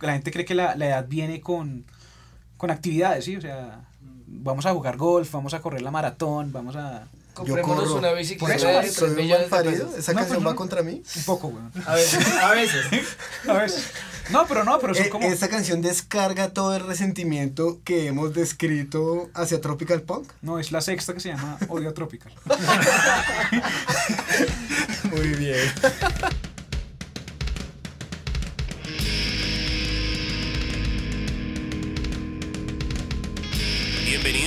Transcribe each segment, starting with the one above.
la gente cree que la, la edad viene con, con actividades, ¿sí? O sea, vamos a jugar golf, vamos a correr la maratón, vamos a... Comprémonos una Por bicicleta eso, de soy 3 un malparido. pesos. Esa No, canción pues va no. contra mí. Un poco, weón. A veces, a veces. A veces. No, pero no, pero son Eh, como... Esta canción descarga todo el resentimiento que hemos descrito hacia Tropical Punk. No, es la sexta que se llama Odio Tropical. Muy bien.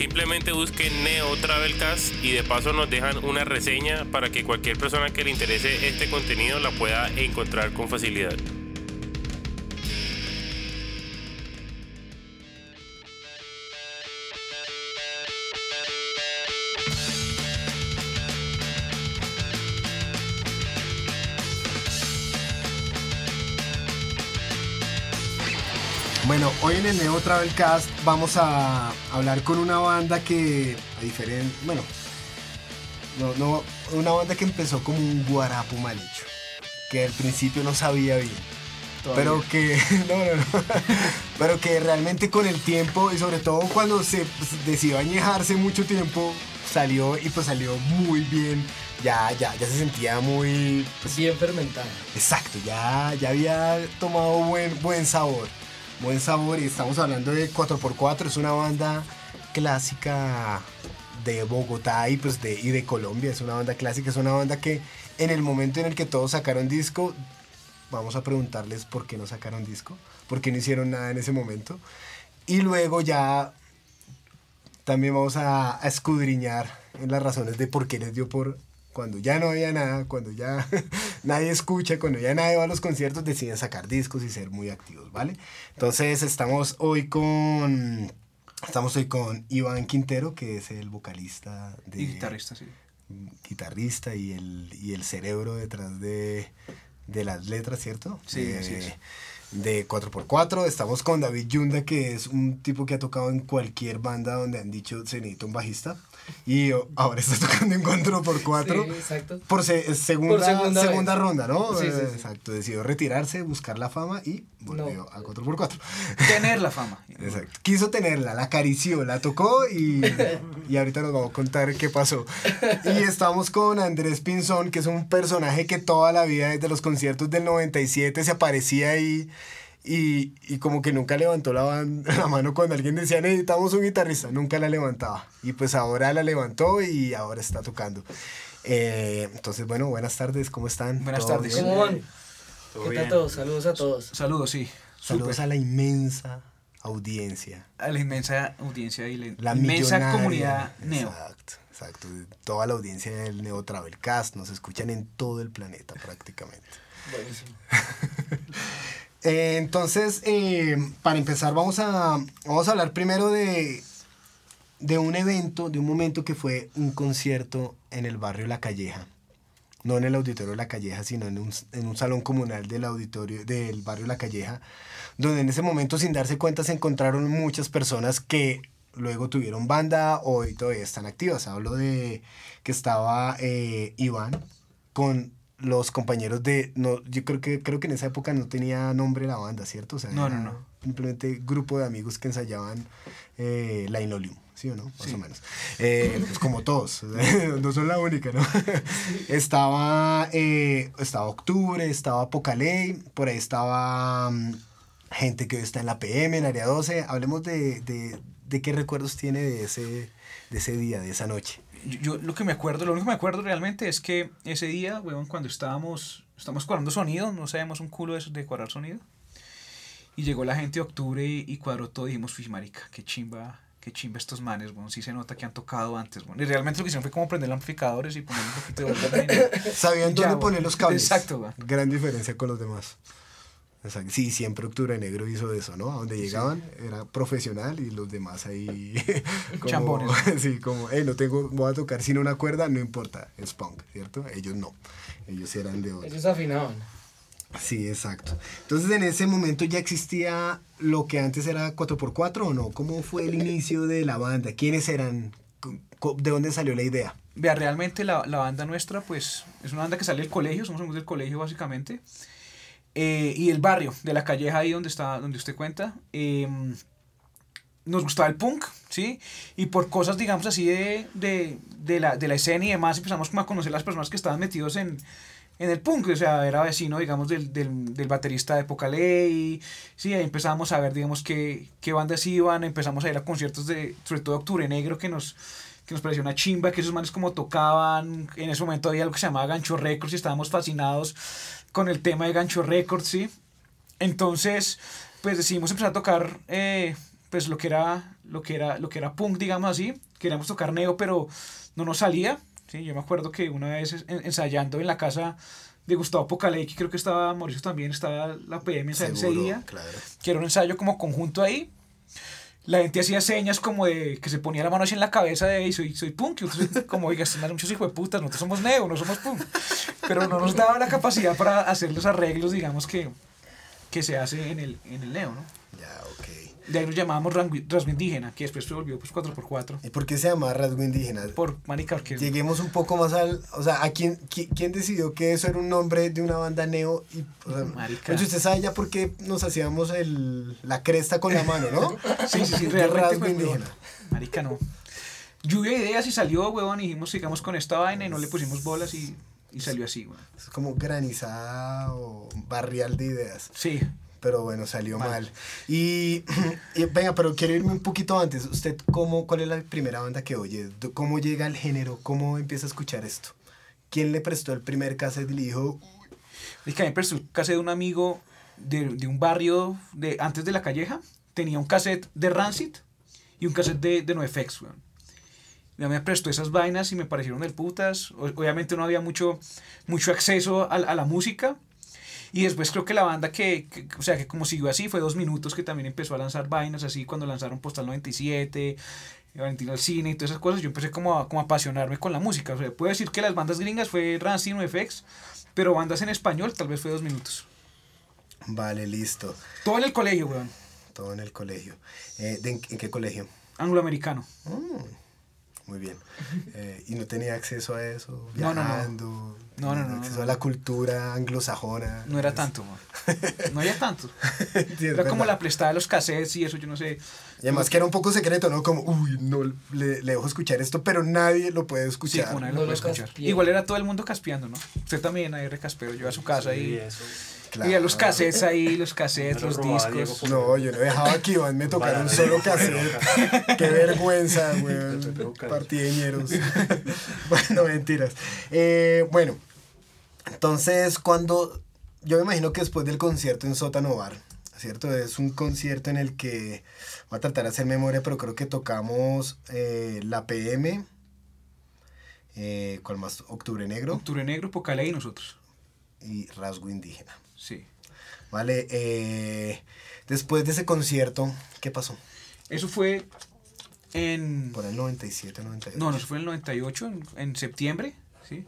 Simplemente busquen Neo Travelcast y de paso nos dejan una reseña para que cualquier persona que le interese este contenido la pueda encontrar con facilidad. Hoy en el Neo Travelcast vamos a hablar con una banda que, a diferente, bueno, no, no, una banda que empezó como un guarapo mal hecho, que al principio no sabía bien. Pero que, no, no, no. pero que realmente con el tiempo y sobre todo cuando se pues, decidió añejarse mucho tiempo, salió y pues salió muy bien. Ya, ya, ya se sentía muy, pues, Bien fermentada. Exacto, ya, ya había tomado buen, buen sabor. Buen sabor y estamos hablando de 4x4, es una banda clásica de Bogotá y, pues de, y de Colombia, es una banda clásica, es una banda que en el momento en el que todos sacaron disco, vamos a preguntarles por qué no sacaron disco, por qué no hicieron nada en ese momento. Y luego ya también vamos a, a escudriñar en las razones de por qué les dio por cuando ya no había nada, cuando ya nadie escucha, cuando ya nadie va a los conciertos, deciden sacar discos y ser muy activos, ¿vale? Entonces estamos hoy con estamos hoy con Iván Quintero, que es el vocalista de Y guitarrista, sí. guitarrista y el, y el cerebro detrás de, de las letras, ¿cierto? Sí, de, así es. De 4x4. Estamos con David Yunda, que es un tipo que ha tocado en cualquier banda donde han dicho se necesita un bajista. Y ahora está tocando en 4x4. Sí, exacto. Por se- segunda, Por segunda segunda, ronda, ¿no? Sí, sí, Eh. Exacto. Decidió retirarse, buscar la fama y volvió No. a 4x4. Tener la fama. Exacto. Quiso tenerla, la acarició, la tocó y, y ahorita nos vamos a contar qué pasó. Y estamos con Andrés Pinzón, que es un personaje que toda la vida desde los conciertos del 97 se aparecía ahí y, y como que nunca levantó la, la mano cuando alguien decía necesitamos un guitarrista, nunca la levantaba. Y pues ahora la levantó y ahora está tocando. Eh, entonces, bueno, buenas tardes, ¿cómo están? Buenas ¿Todo tardes. bien? ¿Cómo van? Todo ¿Qué tal todos? Saludos a todos. Saludos, sí. Saludos a la inmensa audiencia. a la inmensa audiencia y la, La inmensa comunidad neo. Exacto, exacto. Toda la audiencia del Neo Travelcast nos escuchan en todo el planeta prácticamente. Buenísimo. Eh, entonces, eh, para empezar, vamos a, vamos a hablar primero de, de un evento, de un momento que fue un concierto en el barrio La Calleja. No en el auditorio La Calleja, sino en un, en un salón comunal del auditorio del barrio La Calleja, donde en ese momento, sin darse cuenta, se encontraron muchas personas que luego tuvieron banda hoy todavía están activas. Hablo de que estaba eh, Iván con los compañeros de no yo creo que creo que en esa época no tenía nombre la banda cierto o sea No, no, no. simplemente grupo de amigos que ensayaban eh, la Inolium sí o no más Sí. o menos. Eh, pues como todos no son la única no estaba eh, estaba octubre estaba Pocaley por ahí estaba mm, gente que hoy está en la PM en área 12 hablemos de, de, de qué recuerdos tiene de ese de ese día de esa noche Yo, yo lo que me acuerdo, lo único que me acuerdo realmente es que ese día, weón, cuando estábamos, estábamos cuadrando sonido, no sabemos un culo de, de cuadrar sonido. Y llegó la gente de octubre y, y cuadró todo y dijimos, uy, marica, qué chimba, qué chimba estos manes, weón. Sí se nota que han tocado antes, weón. Y realmente lo que hicieron fue como prender los amplificadores y poner un poquito de sabían dónde poner los cables Exacto, gran diferencia con los demás Exacto. Sí, siempre Octubre Negro hizo eso, ¿no? A donde llegaban era profesional y los demás ahí como, Chambones. sí, como, hey, no tengo, voy a tocar sin una cuerda, no importa, es punk, ¿cierto? Ellos no, ellos eran de otro. Ellos afinaban. Sí, exacto. Entonces en ese momento ya existía lo que antes era 4x4 o no? ¿Cómo fue el inicio de la banda? ¿Quiénes eran? ¿De dónde salió la idea? Vea, realmente la, la banda nuestra, pues, es una banda que sale del colegio, somos amigos del colegio básicamente. Eh, y el barrio, de la calleja ahí donde está, donde usted cuenta. eh, nos gustaba el punk, ¿sí? Y por cosas, digamos así, de, de, de, la, de la escena y demás, empezamos como a conocer las personas que estaban metidos en, en el punk. O sea, era vecino, digamos, del, del, del baterista de Poca Ley. Sí, ahí empezamos a ver, digamos, qué, qué bandas iban. Empezamos a ir a conciertos de, sobre todo Octubre Negro, que nos, que nos pareció una chimba, que esos manes como tocaban. En ese momento había algo que se llamaba Gancho Records y estábamos fascinados con el tema de Gancho Records, ¿sí? Entonces, pues decidimos empezar a tocar, eh, pues lo que era, lo que era, lo que era punk, digamos así. Queríamos tocar neo, pero no nos salía. Sí, yo me acuerdo que una vez en- ensayando en la casa de Gustavo Pocaley, que creo que estaba Mauricio también, estaba la PM ese ese Seguro, día, claro. que era un ensayo como conjunto ahí. La gente hacía señas como de que se ponía la mano así en la cabeza de "Ey, soy, soy punk. Y nosotros, como, oiga, están muchos hijos de putas, nosotros somos neo, no somos punk. Pero no nos daba la capacidad para hacer los arreglos, digamos, que, que se hace en el, en el neo, ¿no? De ahí nos llamábamos rasgo indígena, que después se volvió pues 4x4. ¿Y por qué se llama rasgo indígena? Por marica, porque Lleguemos un poco más al... O sea, ¿a quién, qui- quién decidió que eso era un nombre de una banda neo? Y, o sea, Marica. pues usted sabe ya por qué nos hacíamos el, la cresta con la mano, ¿no? Sí, sí, sí, realmente rasgo fue, indígena. Marica, no. Lluvia de ideas y salió, weón, y dijimos, sigamos con esta vaina y no le pusimos bolas y, y salió así, weón. Es como granizada o barrial de ideas. Sí. Pero bueno, salió mal. Mal. Y, y venga, pero quiero irme un poquito antes. ¿Usted cómo, cuál es la primera banda que oye? ¿De- ¿Cómo llega al género? ¿Cómo empieza a escuchar esto? ¿Quién le prestó el primer cassette y le dijo, Es que a mí me prestó el cassette de un amigo de, de un barrio de, antes de la calleja. Tenía un cassette de Rancid y un cassette de, de NoFX, weón. Me prestó esas vainas y me parecieron del putas. Obviamente no había mucho, mucho acceso a, a la música. Y después creo que la banda que, que- o sea, que como siguió así fue Dos Minutos, que también empezó a lanzar vainas así cuando lanzaron Postal 97, Valentino al cine y todas esas cosas. Yo empecé como a, como a apasionarme con la música. O sea, puedo decir que las bandas gringas fue Rancid, NoFX, pero bandas en español tal vez fue Dos Minutos. vale, listo? Todo en el colegio, weón. Todo en el colegio. Eh, ¿de en, qué colegio? Angloamericano. Muy bien. Eh, ¿Y no tenía acceso a eso? No, no, no. No, no, no, Acceso no. a la cultura anglosajona. No era tanto, weón. No había tanto. Sí, Era como la prestada de los cassettes y eso, yo no sé. Y además que era un poco secreto, ¿no? Como, uy, no, le, le dejo escuchar esto, pero nadie lo puede Sí, escuchar. como nadie No lo puede lo escuchar. caspié. Igual era todo el mundo caspeando, ¿no? Usted también ahí recaspeo. Yo a su casa Sí, y eso. Claro. y a los cassettes ahí, los cassettes, los robaba discos. Diego No, yo no dejaba que Iván me tocara un solo cassette. Qué vergüenza, weón. Partideñeros. bueno, mentiras. Eh, bueno, entonces cuando... Yo me imagino que después del concierto en Sótano Bar, ¿cierto? Es un concierto en el que... Voy a tratar de hacer memoria, pero creo que tocamos eh, La PM. Eh, ¿Cuál más? Octubre Negro Octubre Negro, Pocalé y nosotros. y Rasgo Indígena. Sí. Vale, eh, después de ese concierto, ¿qué pasó? Eso fue en... Por el 97, 98. No, no, eso fue en el 98, en, en septiembre, ¿sí?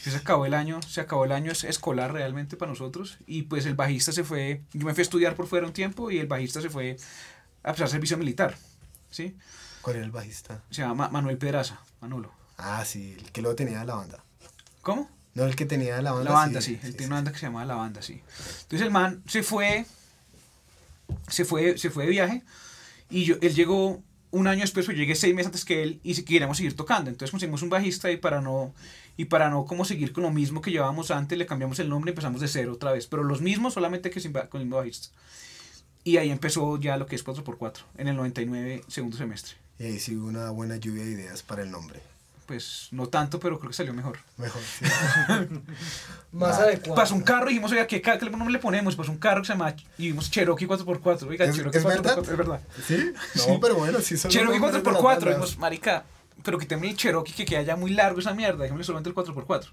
Sí, Se acabó el año, se acabó el año es- escolar realmente para nosotros y pues el bajista se fue, yo me fui a estudiar por fuera un tiempo y el bajista se fue a prestar servicio militar, ¿sí? ¿Cuál era el bajista? Se llama Ma- Manuel Pedraza, Manolo. Ah, sí, el que luego tenía la banda. ¿Cómo? No, el que tenía la banda. La banda, sí, él tiene una banda que se llama La Banda, sí. Entonces el man se fue, se fue, se fue de viaje y yo, él llegó un año después, pues yo llegué seis meses antes que él y si queríamos seguir tocando. Entonces conseguimos un bajista y para no, y para no como seguir con lo mismo que llevábamos antes, le cambiamos el nombre y empezamos de cero otra vez. Pero los mismos, solamente que sin con el mismo bajista. Y ahí empezó ya lo que es 4x4, en el 99, segundo semestre. Y ahí sí hubo una buena lluvia de ideas para el nombre. Pues no tanto, pero creo que salió mejor. Mejor, sí. Más Ah, adecuado. Pasó un carro y dijimos, oiga, ¿qué, qué nombre le ponemos? Pasó un carro que se llama, y vimos Cherokee 4x4. Oiga, ¿Es- Cherokee es 4x4, verdad? es verdad. ¿Sí? No, pero bueno, sí son Cherokee nombres de las 4x4, bandas. vimos, marica, pero quitémosle el Cherokee que queda ya muy largo esa mierda, dejémosle solamente el 4x4.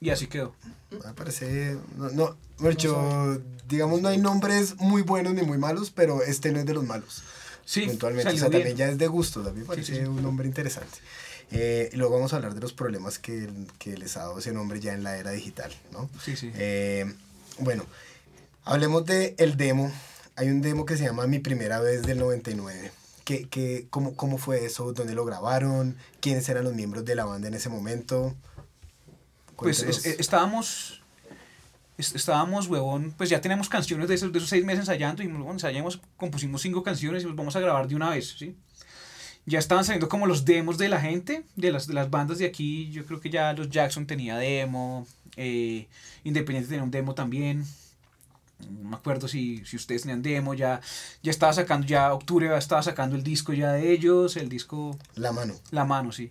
Y así quedó. Me parece. No, no, Mercho, digamos, no hay nombres muy buenos ni muy malos, pero este no es de los malos. Sí, Eventualmente, o sea, bien. también ya es de gusto, también me parece sí, sí. un nombre interesante. Eh, y luego vamos a hablar de los problemas que, que les ha dado ese nombre ya en la era digital, ¿no? Sí, sí. Eh, bueno, hablemos de el demo. Hay un demo que se llama Mi Primera Vez del 99. ¿Qué, qué, cómo, ¿Cómo fue eso? ¿Dónde lo grabaron? ¿Quiénes eran los miembros de la banda en ese momento? Pues Cuéntenos. es- eh, estábamos, es- estábamos, huevón, pues ya teníamos canciones de esos, de esos seis meses ensayando y bueno, ensayamos, compusimos cinco canciones y los vamos a grabar de una vez, ¿sí? Ya estaban saliendo como los demos de la gente, de las, de las bandas de aquí, yo creo que ya los Jackson tenía demo, eh, Independiente tenía un demo también, no me acuerdo si, si ustedes tenían demo, ya, ya estaba sacando, ya octubre ya estaba sacando el disco ya de ellos, el disco La mano. la mano, sí.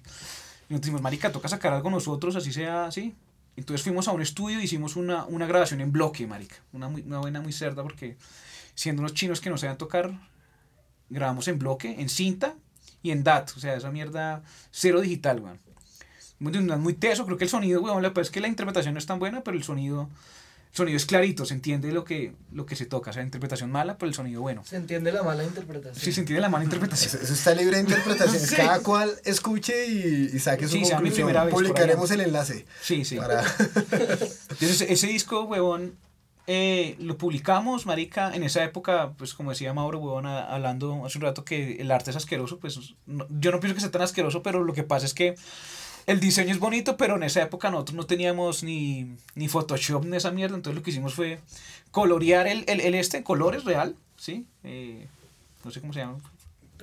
Y nos dijimos, marica, toca sacar algo nosotros, así sea así. Entonces fuimos a un estudio y hicimos una, una grabación en bloque, marica. Una, muy, una buena muy cerda porque siendo unos chinos que no sabían tocar, grabamos en bloque, en cinta y en DAT. O sea, esa mierda cero digital, weón. Muy, muy teso, creo que el sonido, weón, la verdad es que la interpretación no es tan buena, pero el sonido, sonido es clarito, se entiende lo que, lo que se toca. O sea, interpretación mala, pero el sonido bueno. Se entiende la mala interpretación. Sí, se entiende la mala interpretación. Eso, eso está libre de interpretación. Sí. Cada cual escuche y, y saque su Sí, sea mi conclusión. primera vez Publicaremos el enlace. Sí, sí. Para... Entonces, ese disco, huevón, eh, lo publicamos, marica, en esa época, pues como decía Mauro, huevón, a- hablando hace un rato que el arte es asqueroso, pues no- yo no pienso que sea tan asqueroso, pero lo que pasa es que el diseño es bonito, pero en esa época nosotros no teníamos ni, ni Photoshop ni esa mierda, entonces lo que hicimos fue colorear el, el, el este en colores real, ¿sí? Eh, no sé cómo se llama.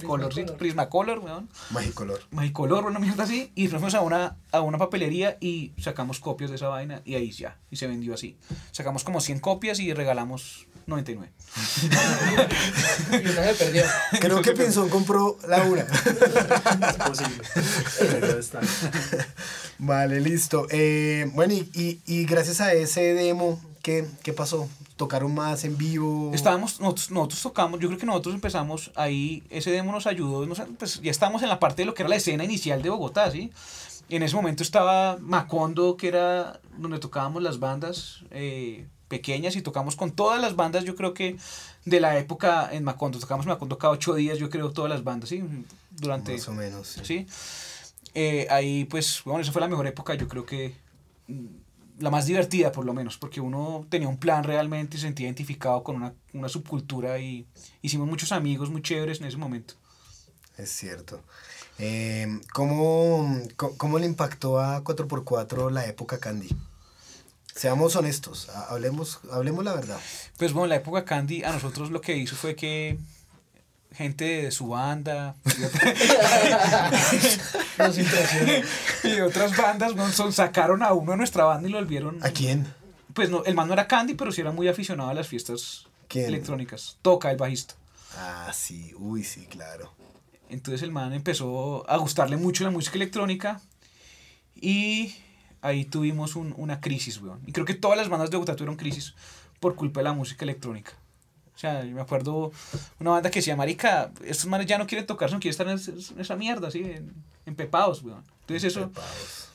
Color, sí, Prismacolor. Prismacolor, weón. Magicolor. Magicolor, una mierda así, y fuimos a una, a una papelería y sacamos copias de esa vaina y ahí ya, y se vendió así. Sacamos como 100 copias y regalamos 99. Y una se perdió. Creo que Pinzón compró la una. Es posible. Pero está. Vale, listo. Eh, bueno, y, y, y gracias a ese demo, ¿qué, qué pasó? ¿Tocaron más en vivo? Estábamos, nosotros, nosotros tocamos, yo creo que nosotros empezamos ahí, ese demo nos ayudó, no sé, pues ya estábamos en la parte de lo que era la escena inicial de Bogotá, ¿sí? En ese momento estaba Macondo, que era donde tocábamos las bandas eh, pequeñas y tocamos con todas las bandas, yo creo que de la época en Macondo, tocamos Macondo cada ocho días, yo creo, todas las bandas, ¿sí? Durante... Más o menos. sí. ¿sí? Eh, ahí, pues, bueno, esa fue la mejor época, yo creo que mm, la más divertida, por lo menos, porque uno tenía un plan realmente y se sentía identificado con una, una subcultura y hicimos muchos amigos muy chéveres en ese momento. Es cierto. Eh, ¿cómo, ¿Cómo le impactó a 4x4 la época Candy? Seamos honestos, ha- hablemos, hablemos la verdad. Pues bueno, la época Candy a nosotros lo que hizo fue que gente de su banda y, y otras bandas bueno, son, sacaron a uno de nuestra banda y lo volvieron... ¿A quién? Pues no, el man no era Candy, pero sí era muy aficionado a las fiestas ¿Quién? electrónicas. Toca el bajista. Ah, sí, uy, sí, claro. Entonces el man empezó a gustarle mucho la música electrónica y ahí tuvimos un- una crisis, weón. Y creo que todas las bandas de Bogotá tuvieron crisis por culpa de la música electrónica. O sea, yo me acuerdo una banda que decía, marica, estos manes ya no quieren tocar, no quieren estar en, en esa mierda, así, en, empepados, weón. Entonces eso, Prepados.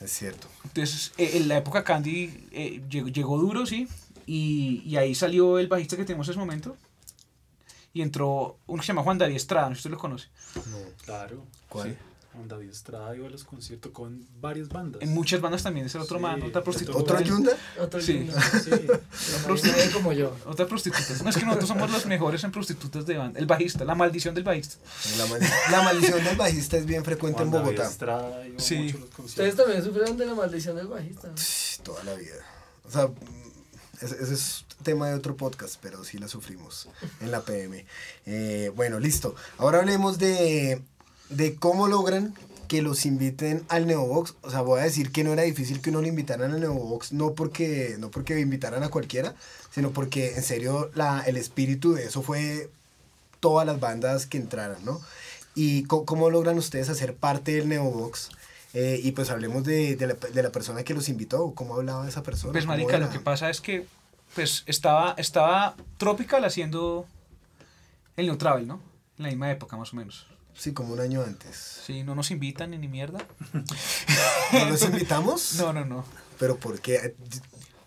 Es cierto. entonces eh, en la época Candy eh, llegó, llegó duro, sí, y, y ahí salió el bajista que tenemos en ese momento. Y entró uno que se llama Juan David Estrada, no sé si usted lo conoce. Claro. ¿Cuál? Sí. Juan David Estrada iba a los conciertos con varias bandas. En muchas bandas también, es el otro Sí, man, otra prostituta. ¿Otro Bueno. Yunda? Otro Sí. Yunda. Sí. Nadie como yo. Otra prostituta. No, es que nosotros somos los mejores en prostitutas de banda. El bajista, la maldición del bajista. La, mal- la maldición del bajista es bien frecuente Juan en David Bogotá. Estrada iba Sí. mucho a los Ustedes conciertos. también sufrieron de la maldición del bajista. Toda la vida. O sea, ese, ese es tema de otro podcast, pero sí la sufrimos en la PM. Eh, bueno, listo. Ahora hablemos de, de cómo logran que los inviten al Neobox. O sea, voy a decir que no era difícil que uno lo invitaran al Neobox, no porque, no porque invitaran a cualquiera, sino porque en serio la, el espíritu de eso fue todas las bandas que entraran, ¿no? Y cómo logran ustedes hacer parte del Neobox. Eh, y pues hablemos de, de, la, de la persona que los invitó, cómo hablaba esa persona. Pues, marica, lo que pasa es que pues estaba, estaba Tropical haciendo el New Travel, ¿no? En la misma época, más o menos. Sí, como un año antes. Sí, no nos invitan ni, ni mierda. ¿No los invitamos? No, no, no. ¿Pero por qué?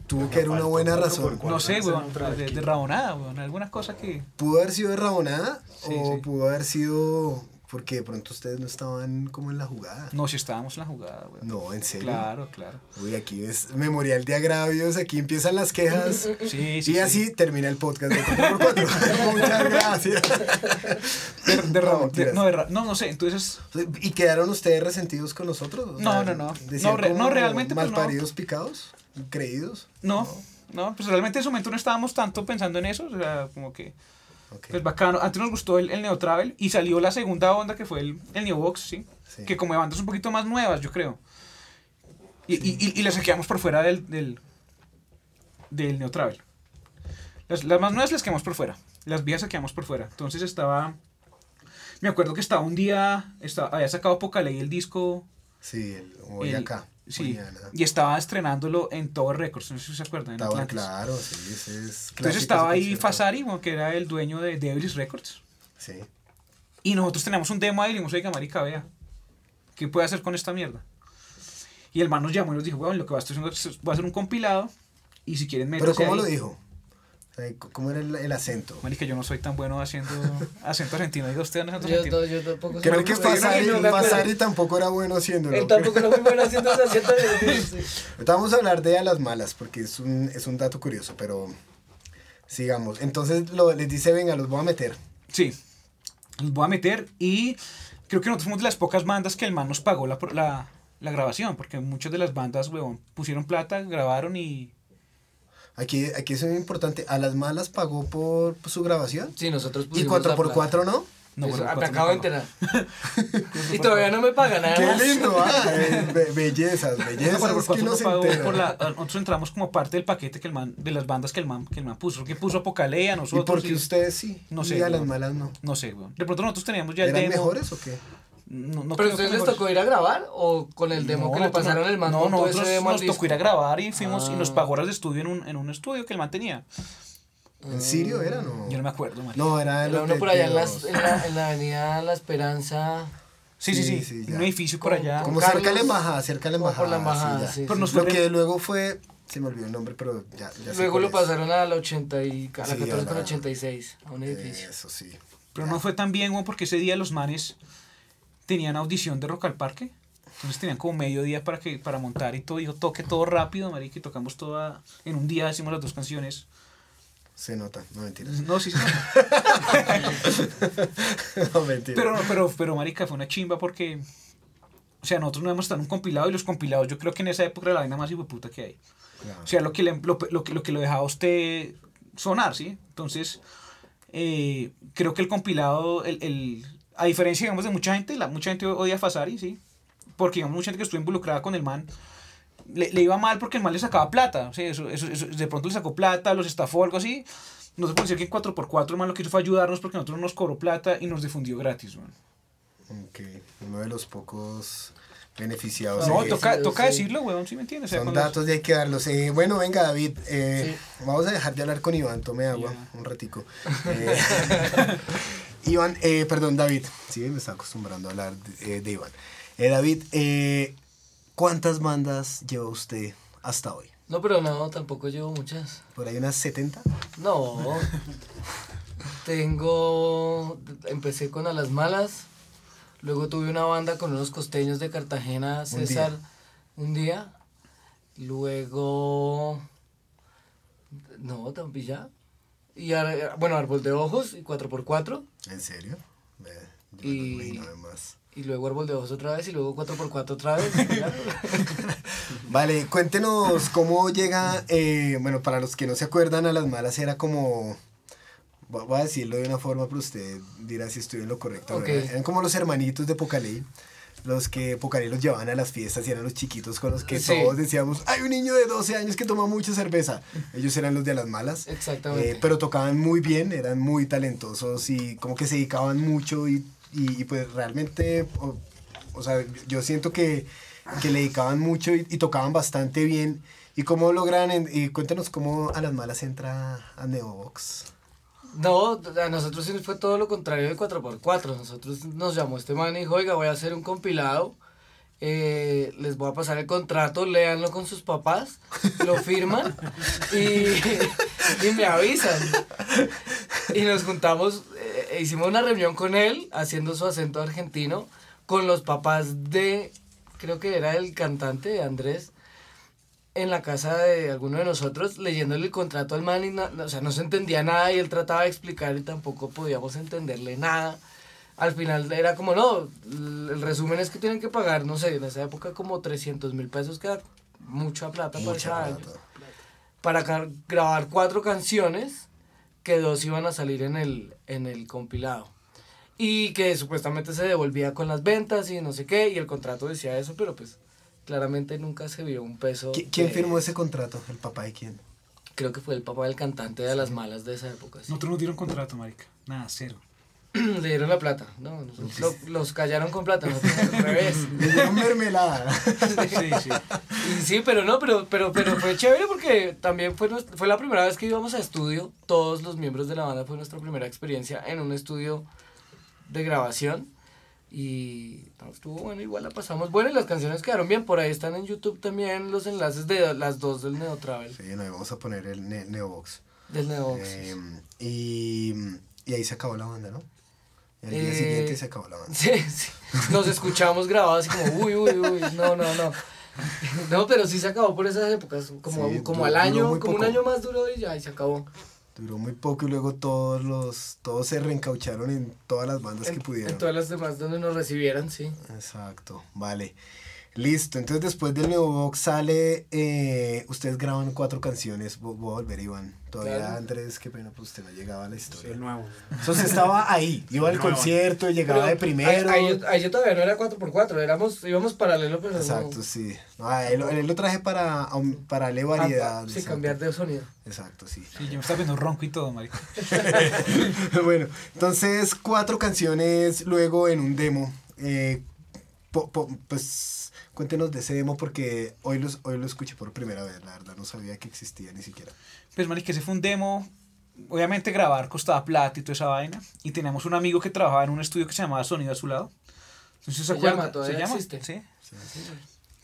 Tuvo que haber una buena razón. ¿Cuál No sé, weón. De, de rabonada, weón. Alguna cosa que. ¿Pudo haber sido de Rabonada? Sí, ¿O sí. pudo haber sido porque de pronto ustedes no estaban como en la jugada? No, si estábamos en la jugada, weón. No, en serio. Claro, claro. Uy, aquí es memorial de agravios, aquí empiezan las quejas. Sí, sí. y así termina el podcast de 4x4. Muchas gracias. De, de No, de- no, de no, no sé. Entonces, ¿Y quedaron ustedes resentidos con nosotros? O No, no, no. No, re- no, realmente, pues, no. Malparidos, picados, creídos. no. No, pues realmente en ese momento no estábamos tanto pensando en eso. O sea, como que. Ok. Pues bacano. Antes nos gustó el, el Neo Travel y salió la segunda onda que fue el, el Neo Box, ¿sí? Sí. Que como de bandas un poquito más nuevas, yo creo. Y, y, y, y las quedamos por fuera del, del, del Neo Travel. Las, las más nuevas las quedamos por fuera. Las viejas las quedamos por fuera. Entonces estaba. Me acuerdo que estaba un día. Estaba, había sacado Pocaley el disco. Sí, el hoy el- acá. Sí. mañana. Y estaba estrenándolo en Tower Records. No sé si se acuerdan. En Estaba claro, sí, ese es Entonces estaba ahí. Fasari, que era el dueño de Devil's Records. Sí. Y nosotros teníamos un demo ahí y dijimos, oiga, marica, vea, ¿qué puede hacer con esta mierda? Y el man nos llamó y nos dijo, bueno, lo que va a hacer es voy a hacer un compilado y si quieren Pero métanse ¿cómo ahí". lo dijo? Sea, ¿Cómo era el, el acento? Marica, yo no soy tan bueno haciendo acento argentino. Diga usted, acento Yo, argentino. no, yo tampoco Creo soy- que Fasari, no. Fasari tampoco era bueno haciéndolo. Él tampoco no fue bueno haciendo ese acento. Ahorita vamos a hablar de a las malas, porque es un, es un dato curioso, pero sigamos. Entonces lo, les dice, venga, los voy a meter. Sí, los voy a meter y creo que nosotros fuimos de las pocas bandas que el man nos pagó la, la, la grabación, porque muchas de las bandas, huevón, pusieron plata, grabaron y... Aquí, aquí es muy importante, a las malas pagó por, por su grabación. Sí, nosotros Y pusimos la 4x4 no. No, Eso, bueno, ah, me acabo de enterar. y todavía no me pagan nada Qué más. lindo, ah, eh, be- bellezas, bellezas por que no se por la- a- nosotros entramos como parte del paquete que el man, de las bandas que el man, que el man puso, que puso Apocalea, ¿Y nosotros. por qué y- ustedes sí? No y sé, a las malas no. No sé, weón. De pronto nosotros teníamos ya el ¿Eran demo. mejores o qué? No, no ¿Pero ustedes les tocó ir a grabar o con el demo No, que le pasaron no- el man No, nosotros ese demo nos tocó ir a grabar y fuimos y nos Ah. pagó horas de estudio en un, en un estudio que el man tenía. ¿En Sirio era no? Yo no me acuerdo, marica. No, era el Era uno por allá en, las, en, la, en la avenida La Esperanza. Sí, sí, sí. Sí, sí, un edificio por allá. Como Carlos- cerca de la embajada, cerca de la embajada. por la embajada, sí, Pero sí. nos Lo fue que luego fue, se me olvidó el nombre, pero ya, ya sé Luego lo es. pasaron a la 80 y a la Sí, a 14 con la- 86, a un edificio. Eso sí. Pero no fue tan bien, porque ese día los manes tenían audición de Rock al Parque. Entonces tenían como medio día para que para montar y todo. Dijo, toque todo rápido, marica, y tocamos toda... En un día hicimos las dos canciones. Se nota, no mentiras. No, sí, sí. no mentiras. Pero, no, pero, pero, marica, fue una chimba porque... O sea, nosotros no hemos estado en un compilado y los compilados yo creo que en esa época era la vaina más puta que hay. Claro. O sea, lo que, le- lo, lo que, lo que lo dejaba usted sonar, ¿sí? Entonces, eh, creo que el compilado, el, el, a diferencia, digamos, de mucha gente, la, mucha gente odia a Fasari, ¿sí? Porque, digamos, mucha gente que estuvo involucrada con el man, le, le iba mal porque el man le sacaba plata, ¿sí? Eso, eso, eso- de pronto le sacó plata, los estafó, algo así. No se puede decir que en 4x4 el man lo que hizo fue ayudarnos porque nosotros nos cobró plata y nos difundió gratis, man. Ok, uno de los pocos beneficiados. No, de- toca, toca sí. decirlo, weón, ¿sí me entiendes? Son datos y hay que darlos. Eh, bueno, venga, David. eh, Vamos a dejar de hablar con Iván. Tome agua un ratico. Eh, Iván, eh, perdón, David. Sí, me está acostumbrando a hablar de, eh, de Iván. Eh, David, eh, ¿cuántas bandas lleva usted hasta hoy? No, pero no, tampoco llevo muchas. ¿Por ahí unas 70? No. Tengo. Empecé con A las Malas. Luego tuve una banda con unos costeños de Cartagena, Un César, día. un día. Luego. No, también ya. Y bueno, Árbol de Ojos y 4x4. ¿En serio? Yo Y- me luego Árbol de Ojos otra vez y luego 4x4 otra vez. Vale, cuéntenos cómo llega, eh, bueno, para los que no se acuerdan, a las malas era como, vo- voy a decirlo de una forma, pero usted dirá si estoy en lo correcto. o no. Ok. Eran como los hermanitos de Pocaley, los que Pocaley los llevaban a las fiestas y eran los chiquitos con los que Sí. todos decíamos, hay un niño de 12 años que toma mucha cerveza. Ellos eran los de las malas. Exactamente. Eh, pero tocaban muy bien, eran muy talentosos y como que se dedicaban mucho y, y, y pues realmente, o, o sea, yo siento que, que le dedicaban mucho y, y tocaban bastante bien. ¿Y cómo logran, en- y cuéntanos cómo a las malas entra a Neobox? No, a nosotros sí fue todo lo contrario de 4x4. Nosotros nos llamó este man y dijo, oiga, voy a hacer un compilado. eh, les voy a pasar el contrato, léanlo con sus papás, lo firman y, y me avisan. Y nos juntamos, eh, hicimos una reunión con él, haciendo su acento argentino, con los papás de, creo que era el cantante de Andrés, en la casa de alguno de nosotros, leyéndole el contrato al man y no, o sea, no se entendía nada y él trataba de explicar y tampoco podíamos entenderle nada. Al final era como, no, el resumen es que tienen que pagar, no sé, en esa época como 300 mil pesos, que era mucha plata para Mucha año plata. para grabar cuatro canciones que dos iban a salir en el, en el compilado. Y que supuestamente se devolvía con las ventas y no sé qué, y el contrato decía eso, pero pues claramente nunca se vio un peso. ¿Qui- ¿Quién de- firmó ese contrato? ¿El papá de quién? Creo que fue el papá del cantante de las malas de esa época. sí. Nosotros nos dieron contrato, marica. Nada, cero. Le dieron la plata, no, nosotros lo- los callaron con plata, nosotros al revés. Le dieron mermelada. Sí, sí. Y sí, pero no, pero, pero, pero fue chévere porque también fue, fue la primera vez que íbamos a estudio. Todos los miembros de la banda fue nuestra primera experiencia en un estudio de grabación. Y no, estuvo bueno, igual la pasamos bueno y las canciones quedaron bien. Por ahí están en YouTube también los enlaces de las dos del Neo Travel. Sí, no, vamos a poner el ne- Neobox. Del Neo Eh, y, y ahí se acabó la banda, ¿no? Y al día Eh, siguiente se acabó la banda. Sí, sí. Nos escuchamos grabados así como, uy, uy, uy, no, no, no. No, pero sí se acabó por esas épocas, como, Sí, como al año, como un año más duró y ya, y se acabó. Duró muy poco y luego todos los todos se reencaucharon en todas las bandas En, que pudieron. en todas las demás donde nos recibieran, sí. Exacto, vale. Listo, entonces después del Neobox sale, eh, ustedes graban cuatro canciones, Vo- voy a volver Iván. Todavía Claro. Andrés, qué pena, pues usted no llegaba a la historia. El nuevo. Entonces estaba ahí, iba al Nuevo. concierto, llegaba de primero. Ahí, ahí yo, ahí yo todavía no era 4x4, éramos, íbamos paralelo, pero Exacto, no. sí. No, él, él lo traje para, para darle variedad. Ah, sí, exacto. cambiar de sonido. Exacto, sí. Sí, yo me estaba viendo ronco y todo, marica. bueno, entonces cuatro canciones luego en un demo. Eh, po- po- pues cuéntenos de ese demo porque hoy, los, hoy lo escuché por primera vez, la verdad, no sabía que existía ni siquiera. Pues, marica, ese fue un demo. Obviamente grabar costaba plata y toda esa vaina. Y teníamos un amigo que trabajaba en un estudio que se llamaba Sonido a su lado. Entonces, Se acuerda? llama, todavía existe. Sí.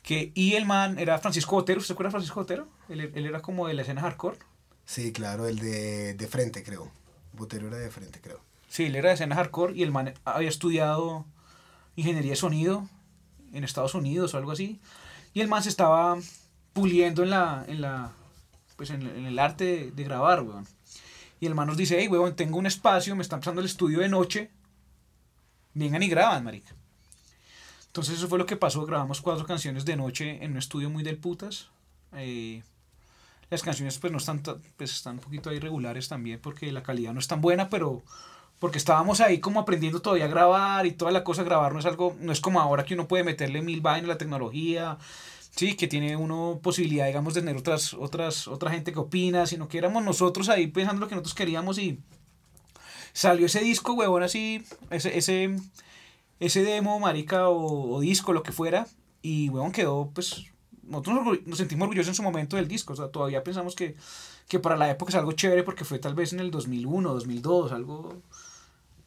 Que, y el man era Francisco Botero. ¿Usted acuerda de Francisco Botero? Él, él era como de la escena hardcore. Sí, claro, el de, de frente, creo. Botero era de frente, creo. Sí, él era de escena hardcore y el man había estudiado ingeniería de sonido en Estados Unidos o algo así. Y el man se estaba puliendo en la, en la, pues en, en el arte de, de grabar, weón. Y el man nos dice, hey, weón, tengo un espacio, me está empezando el estudio de noche. Vengan y graban, marica. Entonces eso fue lo que pasó, grabamos cuatro canciones de noche en un estudio muy del putas. Eh, las canciones pues no están, pues están un poquito ahí regulares también porque la calidad no es tan buena, pero porque estábamos ahí como aprendiendo todavía a grabar y toda la cosa, grabar no es algo, no es como ahora que uno puede meterle mil vainas a la tecnología, sí, que tiene uno posibilidad, digamos, de tener otras, otras, otra gente que opina, sino que éramos nosotros ahí pensando lo que nosotros queríamos y salió ese disco, huevón, así, ese, ese, ese demo, marica, o, o disco, lo que fuera, y huevón quedó, pues, nosotros nos, sentimos orgullosos en su momento del disco, o sea, todavía pensamos que, que para la época es algo chévere porque fue tal vez en el 2001, 2002, algo,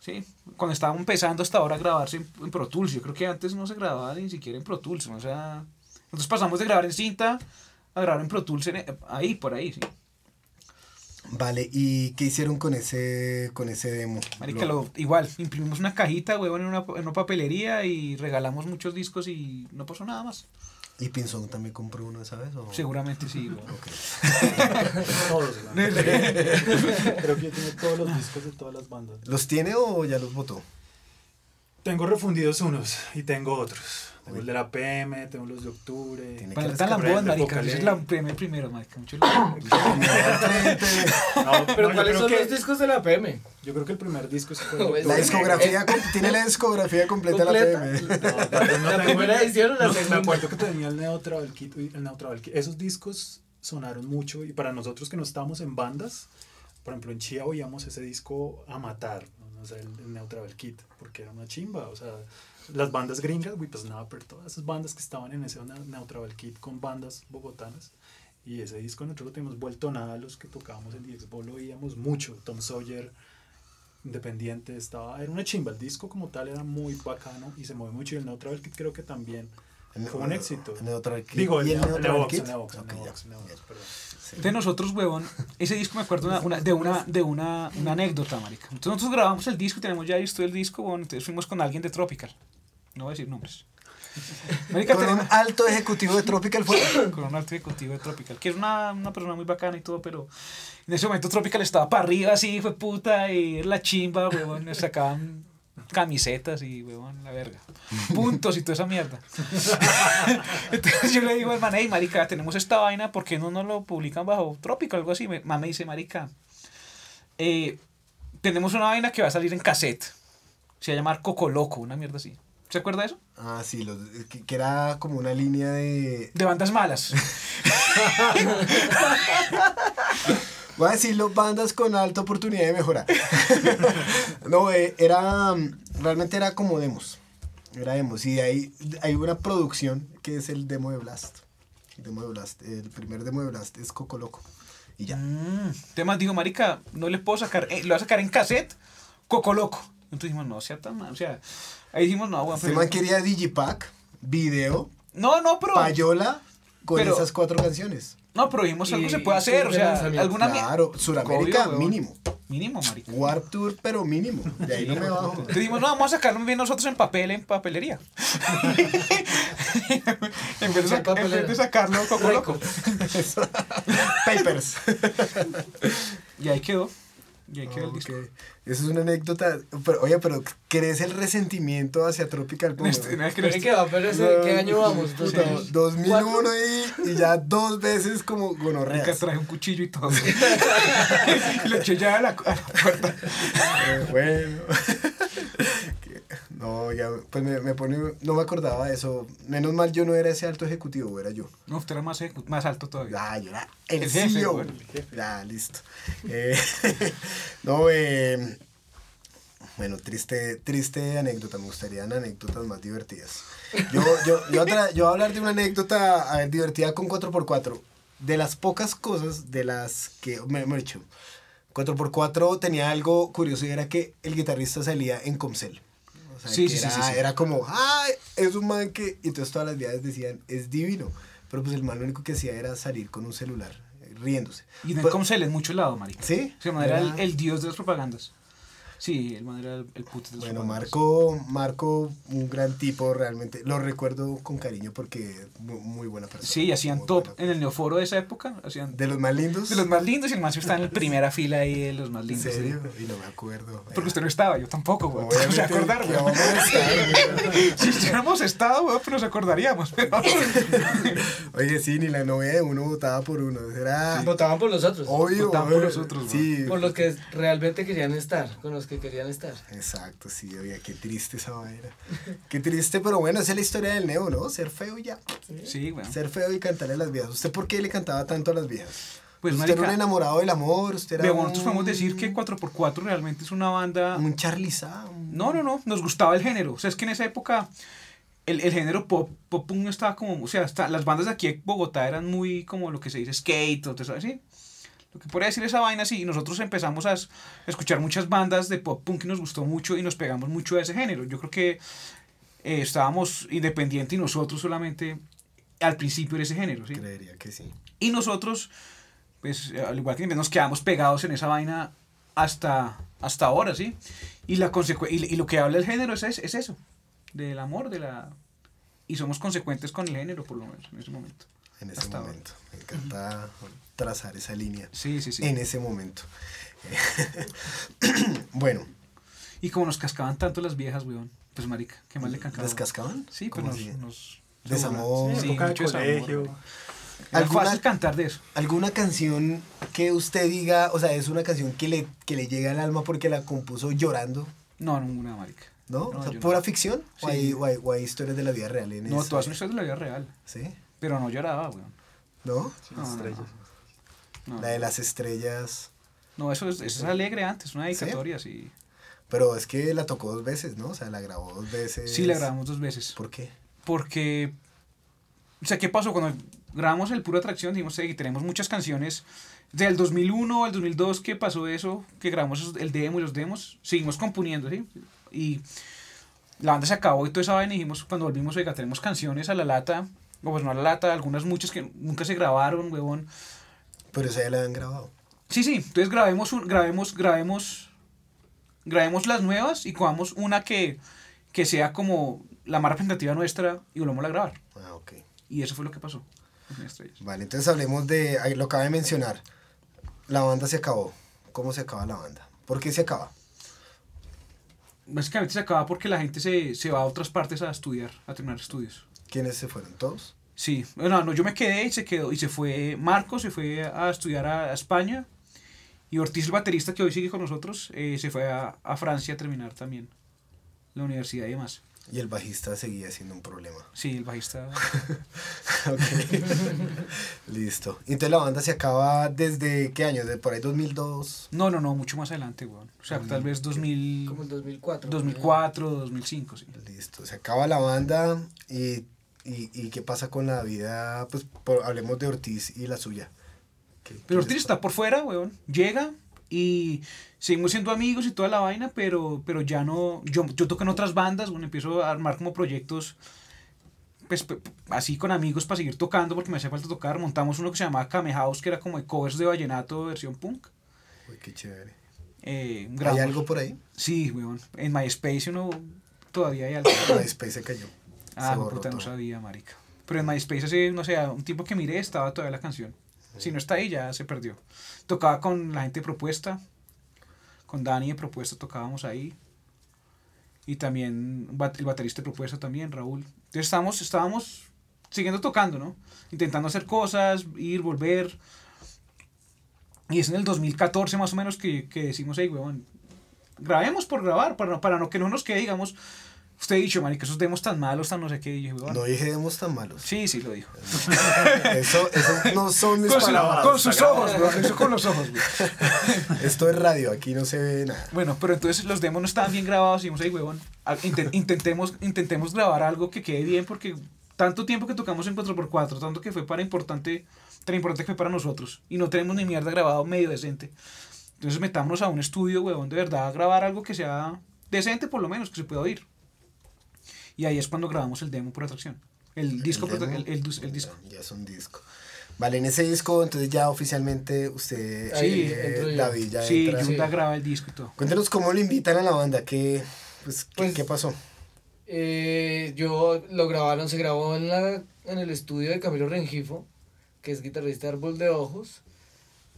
sí, cuando estábamos empezando hasta ahora a grabarse en, en Pro Tools, yo creo que antes no se grababa ni siquiera en Pro Tools, o sea, nosotros pasamos de grabar en cinta a grabar en Pro Tools en- ahí, por ahí, sí. Vale, ¿y qué hicieron con ese, con ese demo? Marica, lo, igual, imprimimos una cajita, huevón, en una, en una papelería y regalamos muchos discos y no pasó nada más. ¿Y Pinzón también compró uno esa vez? O? Seguramente sí, huevón. Ok. Todos. ¿no? Creo que yo tengo todos los discos de todas las bandas. ¿Los tiene o ya los votó? Tengo refundidos unos y tengo otros. Tengo el de la PM, tengo los de octubre. Tiene Para que estar la rescatar voz, el marica, es la primer, primero, marica. Mucho No, Pero no, ¿cuáles son que- los discos de la PM? Yo creo que el primer disco No, de es- La discografía, tiene la discografía completa, ¿Completa? la PM. No, ¿La tengo- primera edición o la no, segunda? Me acuerdo que tenía el Neo Travel Kit. El Neo Travel Kit. Esos discos sonaron mucho y para nosotros que no estábamos en bandas, por ejemplo en Chía oíamos ese disco a matar, ¿no? O sea, el, el Neo Travel Kit, porque era una chimba, o sea, las bandas gringas, We Snapper, todas esas bandas que estaban en ese Travel Kit con bandas bogotanas Y ese disco nosotros lo tenemos vuelto nada, los que tocábamos en Expo lo oíamos mucho. Tom Sawyer, Independiente, estaba, era una chimba. El disco como tal era muy bacano y se mueve mucho. Y el Neutral Kit creo que también fue un éxito. El Neutral Kit. Digo, el, ¿Y el el Neutral Kit? De nosotros, huevón, ese disco me acuerdo una- una- de, una, de una, una anécdota, marica. Entonces nosotros grabamos el disco y tenemos ya listo el disco, huevón, entonces fuimos con alguien de Tropical. No voy a decir nombres. Marica, Con un alto ejecutivo de Tropical fue. con un alto ejecutivo de Tropical, que es una, una persona muy bacana y todo, pero en ese momento Tropical estaba para arriba así, fue puta, y era la chimba, huevón, nos sacaban camisetas y, huevón, la verga. Puntos y toda esa mierda. Entonces yo le digo al man, hey, marica, tenemos esta vaina, ¿por qué no nos lo publican bajo Tropical? Algo así. Man me dice, marica, eh, tenemos una vaina que va a salir en cassette. Se va a llamar Coco Loco, una mierda así. ¿Se acuerda de eso? Ah, sí, los, que, que era como una línea de. De bandas malas. Voy a decirlo, bandas con alta oportunidad de mejora. no, eh, era. mm, Realmente era como demos. Era demos. Y ahí hay una producción que es el demo de Blast. El demo de Blast. El primer demo de Blast es Coco Loco. Y ya. Mm. Temas digo, marica, no le puedo sacar, eh, lo voy a sacar en cassette, Coco Loco. Entonces dijimos, no, sea tan mal, o sea, ahí dijimos, no, bueno, Este pero- man quería Digipack, video, no, no, pero, payola con Pero- esas cuatro canciones. no, pero dijimos, algo Y- se puede hacer, o sea, alguna Claro, Suramérica Obvio, mínimo. mínimo, marica. Warp Tour, pero mínimo. De ahí no me bajo. Entonces dijimos, no, vamos a sacarlo bien nosotros en papel, en papelería. en, vez de, En vez de sacarlo Coco Loco. Papers. Y ahí quedó. Y el Ok. disco. Eso es una anécdota. Pero, oye, pero ¿crees el resentimiento hacia Tropical Pop? Este, no, es que Pero este- ¿qué va? Pero ese, ¿qué año vamos? Entonces, 2001 y, y ya dos veces como Marica, gonorreas. traje un cuchillo y todo. y le eché ya a la, a la puerta. Eh, bueno. No, ya, pues me, me pone, no me acordaba de eso. Menos mal yo no era ese alto ejecutivo, era yo. No, usted era más, más alto todavía. Ah, yo era el, El jefe, CEO. Ya, listo. Eh, no, eh, bueno, triste, triste anécdota. Me gustarían anécdotas más divertidas. Yo, yo, yo, tra- yo voy a hablar de una anécdota a ver, divertida con 4x4. De las pocas cosas de las que, me, me he dicho, 4x4 tenía algo curioso y era que el guitarrista salía en Comcel. O sea, Sí, que sí, era, sí, era como, ¡ay! Es un man que. Y entonces todas las viajes decían, es divino. Pero pues el man lo único que hacía era salir con un celular, eh, riéndose. Y no Pues- en muchos lados, marica. ¿Sí? Se man era el, Era- el dios de las propagandas. Sí, el man era el, el puto de Bueno, propagandas. Marco, Marco, un gran tipo realmente. Lo recuerdo con cariño porque muy, muy buena persona. Sí, hacían top buena en el neoforo de esa época. Hacían De los más lindos. de los más lindos y el man sí estaba en la primera fila ahí de los más ¿En lindos. serio? sí. Y no me acuerdo. Porque usted no estaba, yo tampoco, güey. No se acordar, güey. vamos a estar, güey. Si hubiéramos estado, güey, pues nos acordaríamos. Pero... Oye, sí, ni la novia de uno votaba por uno. Era votaban por los otros. obvio. votaban por obvio. los otros, Sí. Por los que realmente querían estar, con los que querían estar. Exacto, sí, oye, qué triste esa vaina. Qué triste, pero bueno, esa es la historia del neo, ¿no? Ser feo y ya. Sí, güey. Ser feo y cantarle a las viejas. ¿Usted por qué le cantaba tanto a las viejas? Pues, usted era un marica, enamorado del amor, usted era Vea, un, nosotros podemos decir que 4x4 realmente es una banda... un un- No, no, no, nos gustaba el género. O sea, es que en esa época el, el género pop, pop punk no estaba como, o sea, hasta las bandas de aquí en Bogotá eran muy como lo que se dice skate, o todo eso así. Lo que podría decir esa vaina, sí, y nosotros empezamos a es- escuchar muchas bandas de pop punk y nos gustó mucho y nos pegamos mucho a ese género. Yo creo que eh, estábamos independientes y nosotros solamente al principio de ese género, ¿sí? Creería que sí. Y nosotros, pues, al igual que nos quedamos pegados en esa vaina hasta, hasta ahora, ¿sí? Y, la consecu- y, y lo que habla el género es, es, es eso, del amor, de la... Y somos consecuentes con el género, por lo menos, en ese momento. En ese Hasta ahora. momento. Me encanta trazar esa línea. Sí, sí, sí. En ese momento. bueno, Y como nos cascaban tanto las viejas, weón, pues, marica, ¿qué más le cascaban? ¿les cascaban? Sí, ¿Cómo pero nos... así? nos Desamor. Sí, de mucho desamor, colegio. Era ¿Alguna- fácil cantar de eso. ¿Alguna canción que usted diga, o sea, es una canción que le, que le llega al alma porque la compuso llorando? No, ninguna, marica. ¿No? No, o sea, no. ¿Pura ficción? ¿O, Sí. hay, o, hay, o hay historias de la vida real en No, eso? todas son historias de la vida real. ¿Sí? Pero no lloraba, weón. ¿No? Sí, No, no, estrellas. No, La de las estrellas. no eso, es, eso es alegre antes, una dedicatoria, sí. Pero es que la tocó dos veces, ¿no? O sea, la grabó dos veces. Sí, la grabamos dos veces. ¿Por qué? Porque o sea, ¿qué pasó? Cuando grabamos el Pura Atracción, dijimos, "Ey, tenemos muchas canciones del 2001 al 2002 que pasó eso, que grabamos el demo y los demos, seguimos componiendo, ¿sí? Y la banda se acabó y toda esa vaina y dijimos, cuando volvimos, oiga, tenemos canciones a la lata, o pues no a la lata, algunas muchas que nunca se grabaron, huevón. Pero esa ya la habían grabado. Sí, sí, entonces grabemos, un, grabemos, grabemos, grabemos las nuevas y cojamos una que, que sea como la más representativa nuestra y volvamos a grabar. Ah, ok. Y eso fue lo que pasó. Vale, entonces hablemos de, ahí lo acaba de mencionar. La banda se acabó. ¿Cómo se acaba la banda? ¿Por qué se acaba? Básicamente se acaba porque la gente se, se va a otras partes a estudiar, a terminar estudios. ¿Quiénes se fueron? ¿Todos? Sí, no, no, yo me quedé y se quedó, y se fue Marco, se fue a estudiar a, a España, y Ortiz, el baterista que hoy sigue con nosotros, eh, se fue a, a Francia a terminar también la universidad y demás. Y el bajista seguía siendo un problema. Sí, el bajista. Ok. Listo. Entonces la banda se acaba desde qué año? ¿De por ahí 2002? No, no, no, mucho más adelante, weón. O sea, tal vez 2000, Como el 2004. 2004, 2005, sí. Listo. Se acaba la banda y, y, y ¿qué pasa con la vida? Pues por- hablemos de Ortiz y la suya. ¿Qué- qué Pero les Ortiz está por fuera, weón. Llega y seguimos siendo amigos y toda la vaina, pero, pero ya no. Yo, yo toco en otras bandas, bueno, empiezo a armar como proyectos. Pues así con amigos para seguir tocando porque me hacía falta tocar. Montamos uno que se llamaba Kame House, que era como de covers de vallenato versión punk. Uy, qué chévere. Eh, ¿Hay algo por ahí? Sí, weón. En MySpace uno todavía hay algo. MySpace se cayó. Ah, borró puta, no sabía, marica. Pero en MySpace hace, no sé, un tiempo que miré estaba todavía la canción. Si no está ahí, ya se perdió. Tocaba con la gente de Propuesta. Con Dani de Propuesta tocábamos ahí. Y también el baterista de Propuesta también, Raúl. Entonces estábamos, estábamos siguiendo tocando, ¿no? Intentando hacer cosas, ir, volver. Y es en el 2014 más o menos que, que decimos, hey, weón, grabemos por grabar, para, no- para no, que no nos quede, digamos, usted ha dicho, marica, esos demos tan malos, tan no sé qué, y yo, weón, No dije demos tan malos. Sí, sí, lo dijo. Eso, eso no son mis Con, su- palabras. con sus ojos, weón, eso con los ojos, weón. Esto es radio, aquí no se ve nada. Bueno, pero entonces los demos no estaban bien grabados y dijimos, hey, huevón, intentemos, intentemos grabar algo que quede bien porque tanto tiempo que tocamos en 4x4, tanto que fue para importante, tan importante que fue para nosotros y no tenemos ni mierda grabado medio decente. Entonces metámonos a un estudio, huevón, de verdad, a grabar algo que sea decente por lo menos, que se pueda oír. Y ahí es cuando grabamos el demo por atracción. El disco, demo? el, el dus- el disco. Ya es un disco. Vale, en ese disco, entonces ya oficialmente usted, Ahí eh. David, ya Sí, entra. Yunda graba el disco y todo. Cuéntenos cómo lo invitan a la banda, ¿qué, pues, ¿qué, Pues- qué pasó? Eh, yo lo grabaron, se grabó en, la, en el estudio de Camilo Rengifo, que es guitarrista de Árbol de Ojos.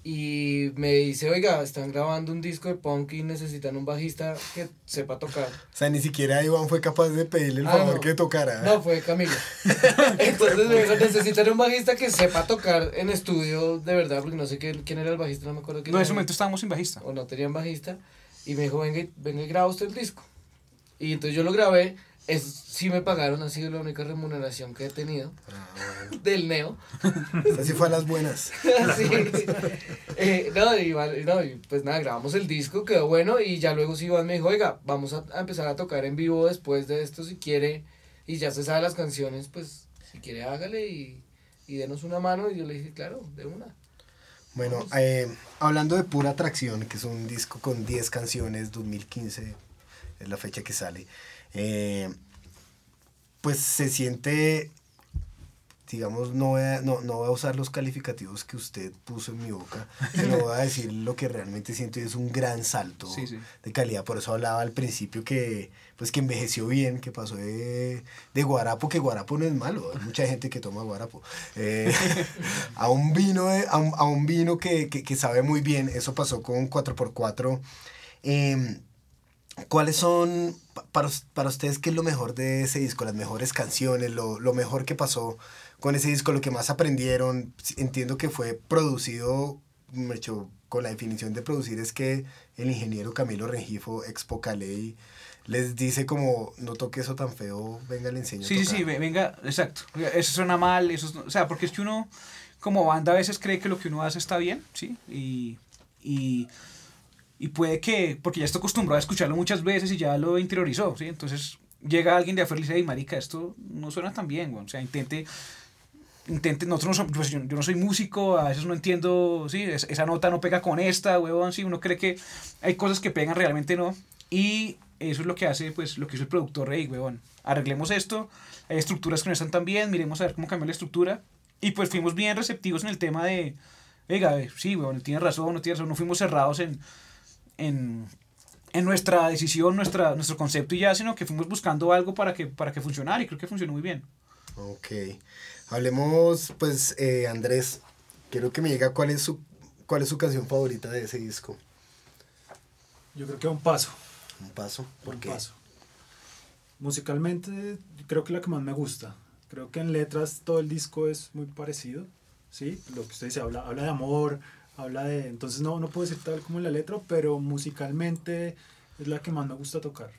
Y me dice, oiga, están grabando un disco de punk y necesitan un bajista que sepa tocar. O sea, ni siquiera Iván fue capaz de pedirle el Ah, favor no. que tocara. No, fue Camilo. Entonces me dijo, necesitan un bajista que sepa tocar en estudio de verdad, porque no sé quién, quién era el bajista, no me acuerdo quién No, en ese momento estábamos sin bajista. o no tenían bajista. Y me dijo, venga, venga y graba usted el disco. Y entonces yo lo grabé. Es, sí me pagaron, ha sido la única remuneración que he tenido Ah, bueno. del Neo. Así fue a las buenas. Sí. Eh, no, y, vale, no, y pues nada, grabamos el disco, quedó bueno. Y ya luego sí Iván me dijo, oiga, vamos a, a empezar a tocar en vivo después de esto si quiere. Y ya se sabe las canciones, pues si quiere hágale y, y denos una mano. Y yo le dije, claro, de una. Bueno, eh, hablando de Pura Atracción, que es un disco con 10 canciones, 2015 es la fecha que sale, eh, pues se siente, digamos, no voy, a, no, no voy a usar los calificativos que usted puso en mi boca, sino voy a decir lo que realmente siento y es un gran salto Sí, sí. de calidad. Por eso hablaba al principio que, pues, que envejeció bien, que pasó de, de guarapo, que guarapo no es malo, hay mucha gente que toma guarapo. Eh, a un vino, de- a un, a un vino que, que, que sabe muy bien, eso pasó con 4x4. Em, ¿Cuáles son, pa- para, para ustedes, qué es lo mejor de ese disco? Las mejores canciones, lo, lo mejor que pasó con ese disco, lo que más aprendieron. Sí, Entiendo que fue producido, de hecho, con la definición de producir es que el ingeniero Camilo Rengifo, ex Pocaley, les dice como, no toque eso tan feo, venga, le enseño a Sí, sí, tocar". sí, ve- venga, exacto. Eso suena mal, eso es- o sea, porque es que uno, como banda, a veces cree que lo que uno hace está bien, ¿sí? Y, y, y puede que, porque ya está acostumbrado a escucharlo muchas veces y ya lo interiorizó, ¿sí? Entonces llega alguien de afuera y dice, hey, marica, esto no suena tan bien, güey". o sea, intente intenten, nosotros no somos, pues yo, yo no soy músico, a veces no entiendo, sí, es- esa nota no pega con esta, huevón, sí, uno cree que hay cosas que pegan, realmente no. Y eso es lo que hace, pues, lo que hizo el productor Rey, huevón. Arreglemos esto, hay estructuras que no están tan bien, miremos a ver cómo cambiar la estructura. Y pues fuimos bien receptivos en el tema de, oiga, sí, huevón, tiene razón, no tiene razón, no fuimos cerrados en, en, en nuestra decisión, nuestra, nuestro concepto y ya, sino que fuimos buscando algo para que, para que funcionara y creo que funcionó muy bien. Ok. Hablemos, pues, eh, Andrés, quiero que me diga cuál es su, cuál es su canción favorita de ese disco. Yo creo que un paso. Un paso. ¿Por un qué? paso. Musicalmente, creo que la que más me gusta. Creo que en letras todo el disco es muy parecido. ¿Sí? Lo que usted dice, habla, habla de amor, habla de. Entonces, no, no puedo decir tal como en la letra, pero musicalmente es la que más me gusta tocar.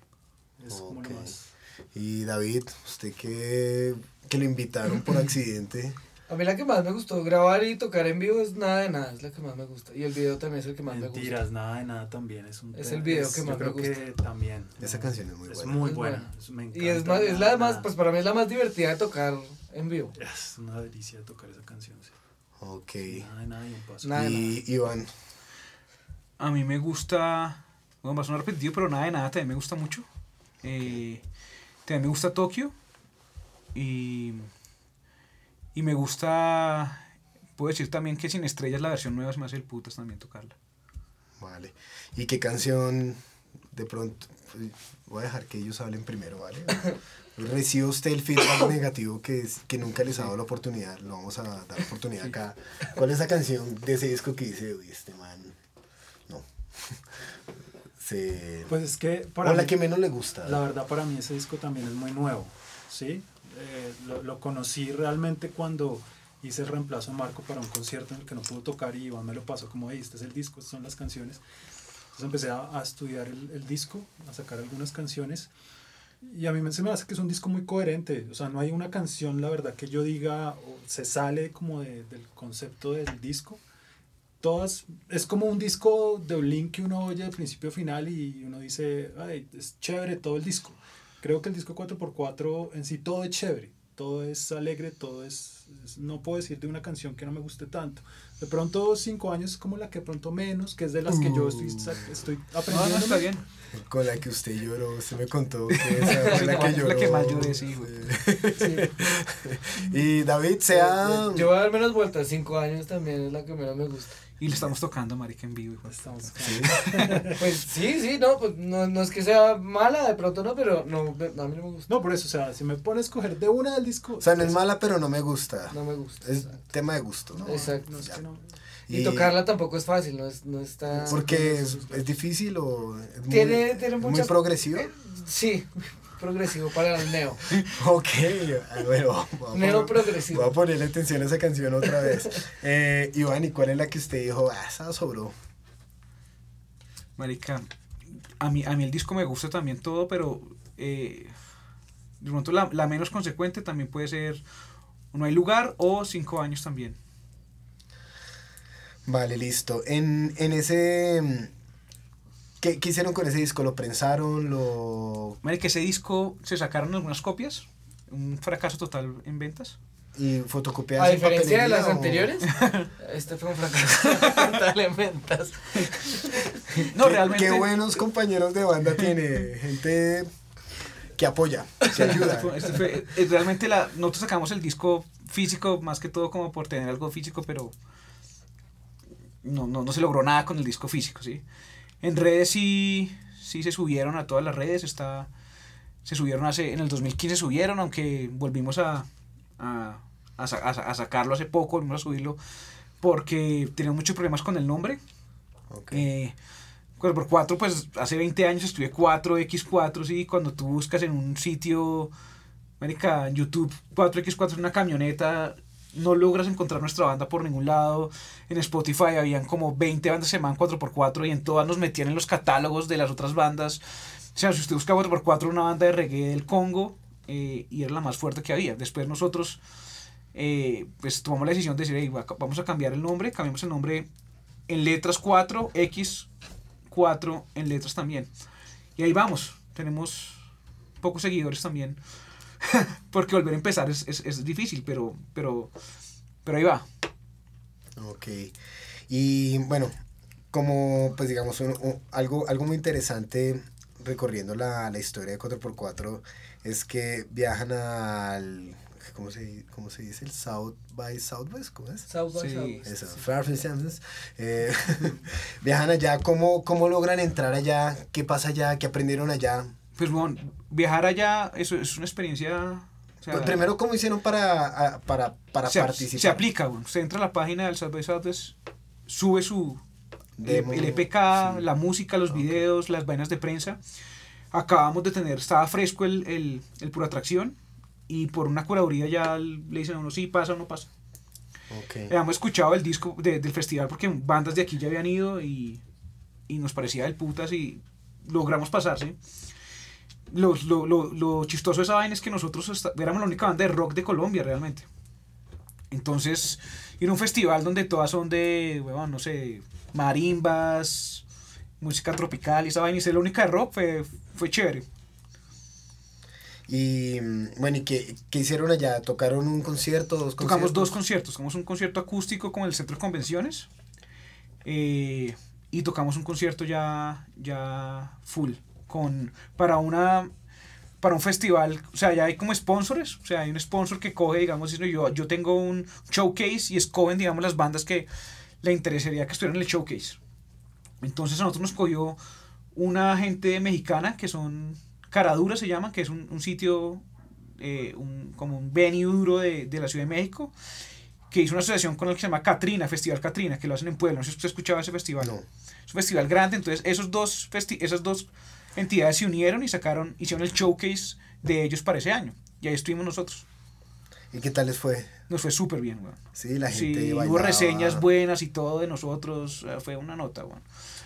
Es como lo más. Y David, usted que, que lo invitaron por accidente. A mí la que más me gustó grabar y tocar en vivo es nada de nada, es la que más me gusta. Y el video también es el que más me Mentiras, gusta. nada de nada también. Es, un Es el video es- que yo más me creo gusta. que también. Esa canción es muy Es buena. muy Es buena. buena. es- me Y es, encanta, más, es nada la de más, pues para mí es la más divertida de tocar en vivo. Es una delicia tocar esa canción. sí. Ok. Nada de nada y un paso. Nada de Y Iván, A mí me gusta, bueno, va a sonar repetido, pero nada de nada también me gusta mucho. Eh, también me gusta Tokio. Y, y me gusta, puedo decir también que Sin Estrellas, la versión nueva, se me hace el putas también tocarla. vale. ¿Y qué canción de pronto? Voy a dejar que ellos hablen primero, ¿vale? Recibe usted el feedback negativo que, es- que nunca les ha dado la oportunidad. Lo vamos a dar oportunidad acá. ¿Cuál es la canción de ese disco que dice, uy, este man? No. Se... Pues es que o para la mí- que menos le gusta. La verdad para mí ese disco también es muy nuevo, ¿sí? Eh, lo, lo conocí realmente cuando hice el reemplazo a Marco para un concierto en el que no pudo tocar y Iván me lo pasó como, hey, este es el disco, estas son las canciones. Entonces empecé a, a estudiar el, el disco, a sacar algunas canciones y a mí se me hace que es un disco muy coherente, o sea, no hay una canción, la verdad, que yo diga, o se sale como de- del concepto del disco. Todas, es como un disco de Blink que uno oye de principio a final y uno dice, ay, es chévere todo el disco. Creo que el disco 4x4 en sí todo es chévere, todo es alegre, todo es, es- no puedo decir de una canción que no me guste tanto. De pronto cinco años es como la que pronto menos, que es de las que yo estoy, sa- estoy No, aprendiendo. no, está bien. Con la que usted lloró, usted me contó que esa fue la que La lloró. que más lloré, sí, güey. y David, sea... Yo voy a dar menos vueltas, cinco años también es la que menos me gusta. Y le estamos tocando, marica, en vivo. hijo de Estamos puta. Pues sí, sí, no, pues no, no es que sea mala, de pronto no, pero no, a mí no me gusta. No, por eso, o sea, si me pone a escoger de una del disco. O sea, no es mala, pero no me gusta. No me gusta. Es exacto. tema de gusto, ¿no? No, Exacto. no es que no. Y, tocarla tampoco es fácil, no, es, no está... Porque es, es difícil o es muy, Tiene- tiene es muy progresivo. Eh, Sí, progresivo para el neo. Ok, bueno, voy a Neo poner- progresivo. Voy a ponerle atención a esa canción otra vez. Eh, Iván, ¿y cuál es la que usted dijo? Ah, esa sobró. Marica, a mí, a mí el disco me gusta también todo, pero eh, de pronto la, la menos consecuente también puede ser No hay lugar o Cinco años también. Vale, listo. En, en ese... mm, ¿qué, ¿Qué hicieron con ese disco? ¿Lo prensaron? ¿Lo...? Marica, ese disco se sacaron algunas copias, un fracaso total en ventas. ¿Y fotocopiadas A en diferencia de las o- anteriores, este fue un fracaso total en ventas. No, Qué- realmente. Qué buenos compañeros de banda tiene. Gente que apoya, que ayuda. Este fue- este eh, realmente la, nosotros sacamos el disco físico más que todo como por tener algo físico, pero no, no, no se logró nada con el disco físico, ¿sí? En redes sí, sí se subieron a todas las redes, está, se subieron hace, en el 2015 subieron, aunque volvimos a, a, a, a sa- a sacarlo hace poco, volvimos a subirlo, porque teníamos muchos problemas con el nombre. Ok. Eh, 4x4, pues hace 20 años estudié 4X4, sí, cuando tú buscas en un sitio, marica, en YouTube, 4X4 es una camioneta, no logras encontrar nuestra banda por ningún lado. En Spotify habían como 20 bandas que se llamaban 4x4 y en todas nos metían en los catálogos de las otras bandas. O sea, si usted busca 4x4, una banda de reggae del Congo, eh, y era la más fuerte que había. Después nosotros, eh, pues tomamos la decisión de decir, "Ey, va- vamos a cambiar el nombre, cambiamos el nombre en letras 4, X 4 en letras también. Y ahí vamos, tenemos pocos seguidores también. porque volver a empezar es, es, es difícil, pero, pero, pero ahí va. Ok. Y bueno, como pues digamos un- un- algo, algo muy interesante recorriendo la, la historia de 4x4 es que viajan al... ¿Cómo se, cómo se dice? El South by Southwest, ¿cómo es? South by Sí. Southwest. Eso, Far Samsons. Eh, viajan allá, ¿cómo, ¿cómo logran entrar allá? ¿Qué pasa allá? ¿Qué aprendieron allá? Pues bueno, viajar allá, eso es una experiencia... o sea, Pues primero, ¿cómo hicieron para, para, para se, participar? se aplica, bueno, usted entra a la página del South by Southwest, sube su Demo, el EPK, sí. la música, los videos, las vainas de prensa. Acabamos de tener, estaba fresco el, el, el pura atracción y por una curaduría ya le dicen a uno si pasa o no pasa. Ok. Habíamos escuchado el disco de- del festival porque bandas de aquí ya habían ido y, y nos parecía del putas y logramos pasar, ¿sí? Lo, lo, lo, lo chistoso de esa vaina es que nosotros esta- éramos la única banda de rock de Colombia realmente. Entonces, ir a un festival donde todas son de, huevón, no sé, marimbas, música tropical y esa vaina y ser la única de rock fue, fue chévere. Y bueno, ¿y qué, qué hicieron allá? ¿Tocaron un concierto, dos conciertos? Tocamos dos conciertos, tocamos un concierto acústico con el Centro de Convenciones eh, y tocamos un concierto ya, ya full, con, para una para un festival, o sea, ya hay como sponsors, o sea, hay un sponsor que coge, digamos, yo, yo tengo un showcase y escogen, digamos, las bandas que le interesaría que estuvieran en el showcase. Entonces a nosotros nos cogió una gente mexicana que son Caradura se llama, que es un, un sitio, eh, un, como un venue duro de, de la Ciudad de México, que hizo una asociación con el que se llama Catrina, Festival Catrina, que lo hacen en Puebla. No sé si usted escuchaba ese festival. No. Es un festival grande, entonces esos dos festi esas dos entidades se unieron y sacaron, hicieron el showcase de ellos para ese año. Y ahí estuvimos nosotros. ¿Y qué tal les fue? Nos fue súper bien, weón. Sí, la gente Sí, hubo bailaba. reseñas buenas y todo de nosotros. eh, Fue una nota, weón.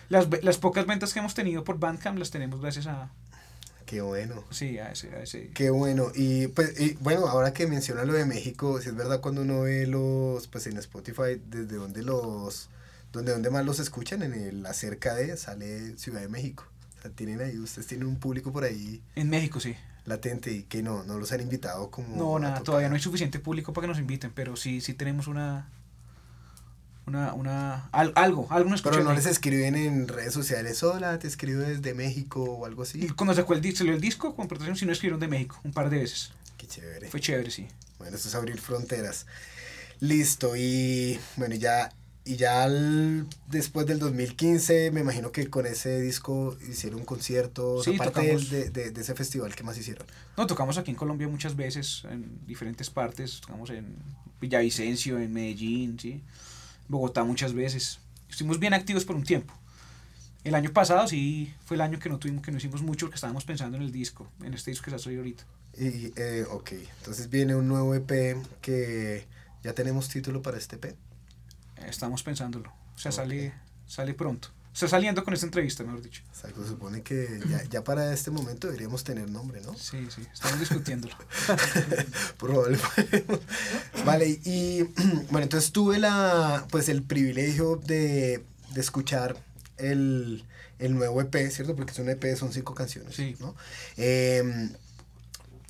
Las, las pocas ventas que hemos tenido por Bandcamp las tenemos gracias a, Qué bueno. sí, a ese, a ese. Qué bueno. Y pues, y, bueno, ahora que menciona lo de México, si es verdad cuando uno ve los, pues en Spotify, desde donde los, donde, donde más los escuchan, en el acerca de, sale Ciudad de México. Tienen ahí, ustedes tienen un público por ahí En México, sí. latente y que no, no los han invitado como... No, nada, todavía no hay suficiente público para que nos inviten, pero sí, sí tenemos una. Una, una, al- algo, algo nos Pero no les escriben en redes sociales, hola, te escribo desde México o algo así. Y cuando sacó el, salió el disco con protección, sí nos escribieron de México un par de veces. Qué chévere. Fue chévere, sí. Bueno, esto es abrir fronteras. Listo, y bueno, ya, y ya al- después del 2015, me imagino que con ese disco hicieron conciertos, Sí, aparte tocamos. de, de, de ese festival, ¿qué más hicieron? No, tocamos aquí en Colombia muchas veces, en diferentes partes. Tocamos en Villavicencio, en Medellín, ¿sí? Bogotá muchas veces. Estuvimos bien activos por un tiempo. El año pasado sí fue el año que no tuvimos, que no hicimos mucho porque estábamos pensando en el disco, en este disco que se ha salido ahorita. Y, eh, ok, entonces viene un nuevo EP que ya tenemos título para este EP. Eh, Estamos pensándolo. O sea, Ok. sale, sale pronto. Está saliendo con esta entrevista, mejor dicho. Exacto, se supone que ya, ya para este momento deberíamos tener nombre, ¿no? Sí, sí, estamos discutiéndolo. Probablemente. vale, y bueno, entonces tuve la, pues el privilegio de, de escuchar el, el nuevo EP, ¿cierto? Porque es un EP, son cinco canciones, Sí. ¿no? Em,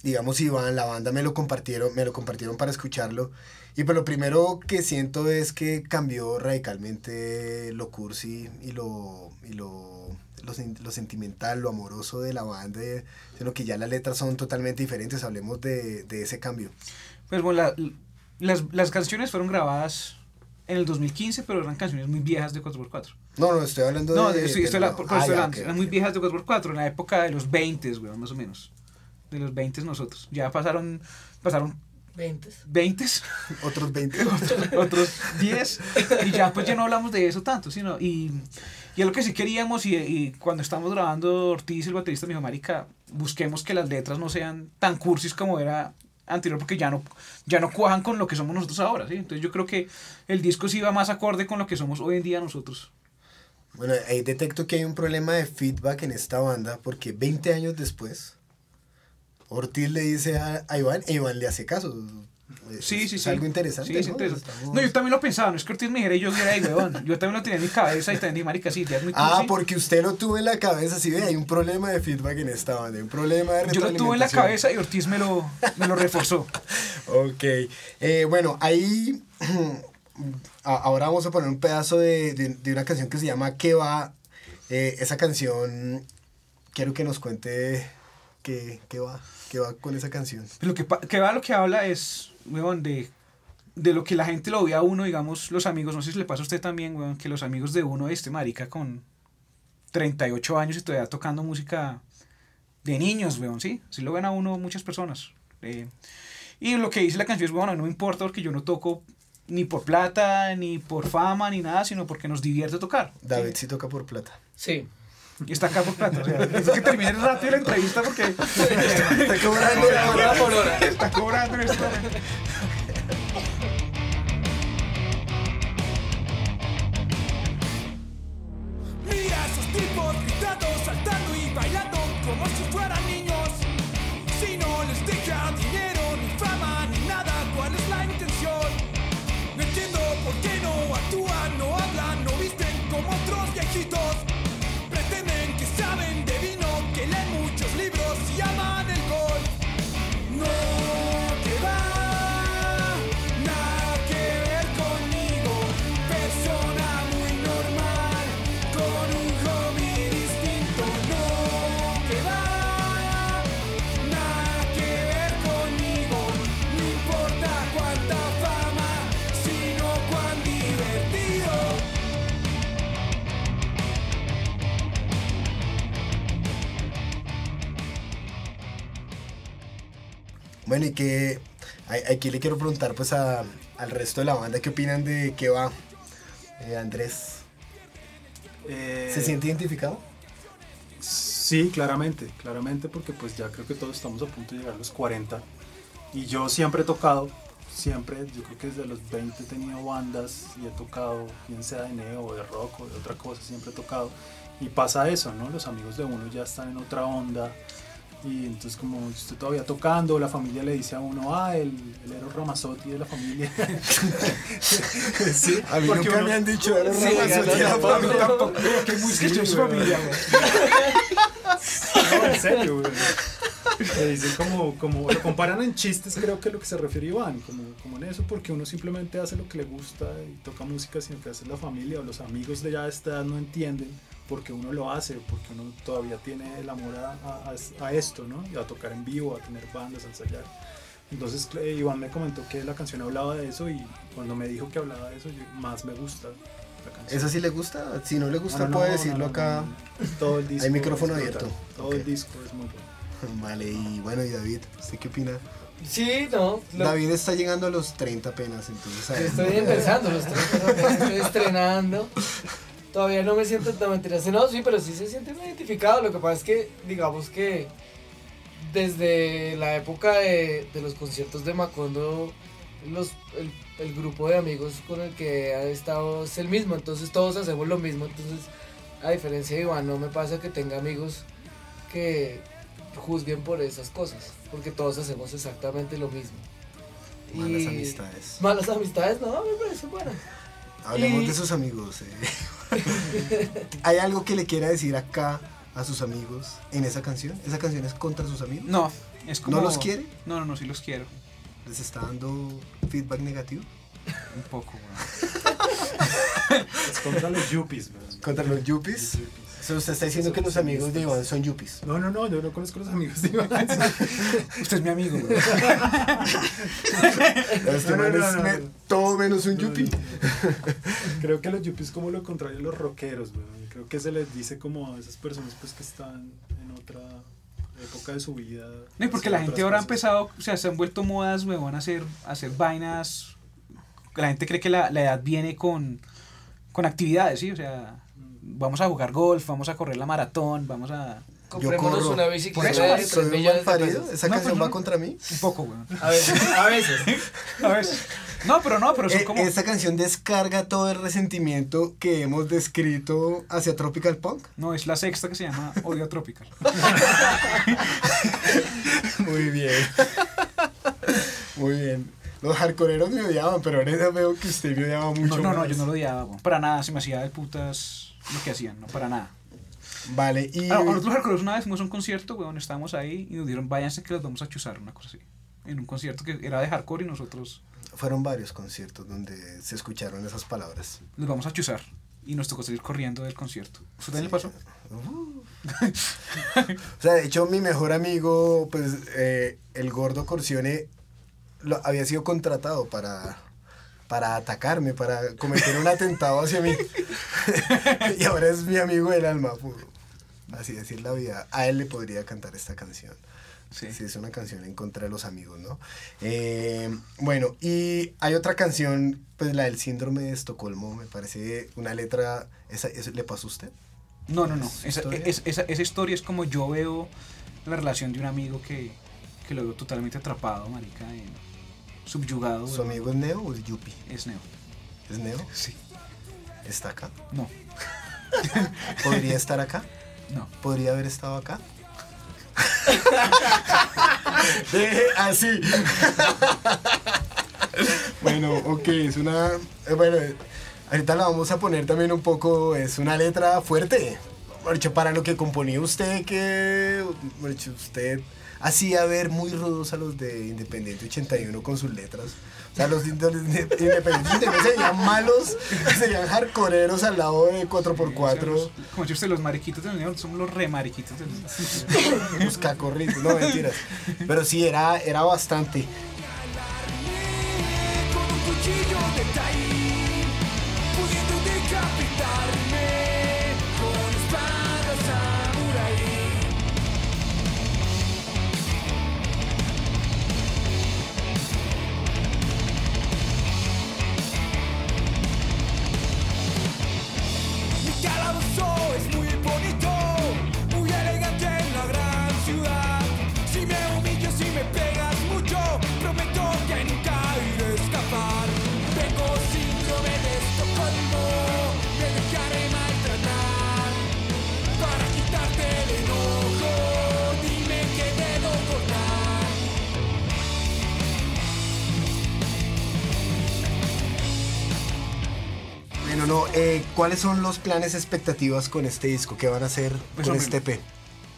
digamos, Iván, la banda me lo compartieron, me lo compartieron para escucharlo. Y pues lo primero que siento es que cambió radicalmente lo cursi y lo, y lo, lo, lo sentimental, lo amoroso de la banda, sino que ya las letras son totalmente diferentes. Hablemos de, de ese cambio. Pues bueno, la- las, las canciones fueron grabadas en el 2015, pero eran canciones muy viejas de 4x4. No, no, estoy hablando de. No, de, estoy, de estoy la- por- por Ah, estoy ya, hablando, ok, eran ok. muy viejas de 4x4, en la época de los 20, güey, más o menos. De los 20 nosotros. Ya pasaron, pasaron 20. 20, Otros 20. otros 10, y ya pues ya no hablamos de eso tanto, sino, y, y es lo que sí queríamos, y, y cuando estamos grabando Ortiz, el baterista, me dijo, marica, busquemos que las letras no sean tan cursis como era anterior, porque ya no, ya no cuajan con lo que somos nosotros ahora, ¿sí? Entonces yo creo que el disco sí va más acorde con lo que somos hoy en día nosotros. Bueno, ahí detecto que hay un problema de feedback en esta banda porque 20 años después, Ortiz le dice a, a Iván e Iván le hace caso. Sí, es- sí, es sí. algo interesante. Sí, es ¿no? interesante. No, yo también lo pensaba, no es que Ortiz me dijera y yo dijera, ay, weón. Yo también lo tenía en mi cabeza y también dije, marica, sí, ya es muy Ah, cursi". porque usted lo tuvo en la cabeza, sí, ve, hay un problema de feedback en esta banda, hay un problema de Yo lo tuve en la cabeza y Ortiz me lo, me lo reforzó. Ok, eh, bueno, ahí ahora vamos a poner un pedazo de, de- de una canción que se llama ¿Qué va? Eh, esa canción, quiero que nos cuente qué, qué va, qué va con esa canción. Lo que, pa- que va lo que habla es, weón, de, de lo que la gente lo ve a uno, digamos, los amigos, no sé si le pasa a usted también, weón, que los amigos de uno, este marica con 38 años y todavía tocando música de niños, weón, ¿sí? Así lo ven a uno muchas personas. Eh, y lo que dice la canción es, bueno, no me importa porque yo no toco ni por plata, ni por fama, ni nada, sino porque nos divierte tocar. ¿sí? David sí toca por plata. Sí. Y está acá por plata. O sea, es que termine rápido la entrevista porque Está cobrando Hora por hora. está cobrando en este momento. Bueno, y que aquí le quiero preguntar pues a- al resto de la banda qué opinan de qué va. Eh, Andrés, Eh, ¿se siente identificado? Sí, claramente, claramente, porque pues ya creo que todos estamos a punto de llegar a los 40. Y yo siempre he tocado, siempre, yo creo que desde los 20 he tenido bandas y he tocado, bien sea de neo o de rock o de otra cosa, siempre he tocado. Y pasa eso, ¿no? Los amigos de uno ya están en otra onda. Y entonces como estoy todavía tocando, la familia le dice a uno, ah, el, el Eros Ramazzotti de la familia. sí, A mí porque nunca uno- me han dicho Eros Sí, no, familia. no, Tampoco, que muy que es su familia. No, en serio, güey. Le dicen como, como, lo comparan en chistes, creo que es lo que se refiere Iván, como, como en eso, porque uno simplemente hace lo que le gusta y toca música sin que hace la familia o los amigos de ya de esta edad no entienden porque uno lo hace, porque uno todavía tiene el amor a, a- a esto, ¿no? Y a tocar en vivo, a tener bandas, a ensayar. Entonces eh, Iván me comentó que la canción hablaba de eso y cuando me dijo que hablaba de eso, yo- más me gusta la canción. ¿Eso sí le gusta? Si no le gusta, No, no, puede no, decirlo no, no, acá. no. Todo el disco. Hay micrófono abierto. Todo Ok. el disco es muy bueno. Vale, y bueno, y David, ¿usted qué opina? Sí, no. lo- David está llegando a los 30 apenas, entonces... estoy empezando, lo estoy, estoy estrenando. Todavía no me siento tan mentiroso. No, sí, pero sí se siente muy identificado. Lo que pasa es que, digamos que desde la época de, de los conciertos de Macondo, los, el, el grupo de amigos con el que he estado es el mismo. Entonces todos hacemos lo mismo. Entonces, a diferencia de Iván, no me pasa que tenga amigos que juzguen por esas cosas. Porque todos hacemos exactamente lo mismo. Malas Y- amistades. Malas amistades, no, me parece bueno. Hablemos y- de sus amigos. eh. ¿Hay algo que le quiera decir acá a sus amigos en esa canción? ¿Esa canción es contra sus amigos? No, es como... ¿No los quiere? No, no, no, sí los quiero. ¿Les está dando feedback negativo? Un poco, güey. Es contra los yuppies, güey. ¿Contra los yuppies? O usted está diciendo que los amigos de Iván son yuppies. No, no, no, yo no conozco a los amigos de Iván. Usted es mi amigo, güey. Este No, no, man no, es no, me- no. todo menos un yuppie. Creo que los yuppies como lo contrario a los rockeros, güey. Creo que se les dice como a esas personas pues que están en otra época de su vida. No, y porque la gente ahora ha empezado, o sea, se han vuelto modas, weón, a hacer, a hacer vainas. La gente cree que la, la edad viene con, con actividades, ¿sí? O sea, vamos a jugar golf, vamos a correr la maratón, vamos a... Comprémonos una Por bicicleta eso, de soy 3 un millones de malparido. pesos. Esa No, canción pues va contra mí. Un poco, weón. A veces, a veces. A veces. No, pero no, pero son Eh, como... Esta canción descarga todo el resentimiento que hemos descrito hacia Tropical Punk. No, es la sexta que se llama Odio Tropical. Muy bien. Muy bien. Los hardcoreeros me odiaban, pero ahora veo que usted me odiaba mucho. No, no, no, yo no lo odiaba, weón. Para nada, se me hacía de putas lo que hacían, no, para nada. Vale, y. Ah, nosotros hardcore una vez fuimos a un concierto, weón, estábamos ahí y nos dijeron, váyanse que los vamos a chuzar, una cosa así. En un concierto que era de hardcore y nosotros Fueron varios conciertos donde se escucharon esas palabras. los vamos a chuzar. Y nos tocó salir corriendo del concierto. ¿Eso también le pasó? Uh. o sea, de hecho, mi mejor amigo, pues, eh, el gordo Corcione, lo, había sido contratado para, para atacarme, para cometer un atentado hacia mí. y ahora es mi amigo del alma. pu- Así decir la vida. A él le podría cantar esta canción. Sí. Sí, es una canción en contra de los amigos, ¿no? Eh, bueno, y hay otra canción, pues la del síndrome de Estocolmo, me parece una letra, ¿esa, esa- ¿le pasó a usted? No, no, no. ¿Su Esa, historia? es- esa, esa historia es como yo veo la relación de un amigo que, que lo veo totalmente atrapado, marica, en- subyugado. ¿Su amigo es Neo o es Yupi? Es Neo. ¿Es Neo? Sí. ¿Está acá? No, ¿Podría estar acá? no. ¿Podría haber estado acá? Deje así. bueno, ok, es una... eh, Bueno, ahorita la vamos a poner también un poco, es una letra fuerte. Marcho, para lo que componía usted, que usted hacía ver muy rudos a los de Independiente 81 con sus letras. O sea, los de Independiente 81 se veían malos, se veían hardcoreeros al lado de 4x4. Como dice usted, los mariquitos del Neo son los re mariquitos del Los cacorritos, no mentiras. Pero sí, era, era bastante. con un cuchillo de pudiendo decapitarme ¿cuáles son los planes, expectativas con este disco? ¿Qué van a hacer Pues, con este EP?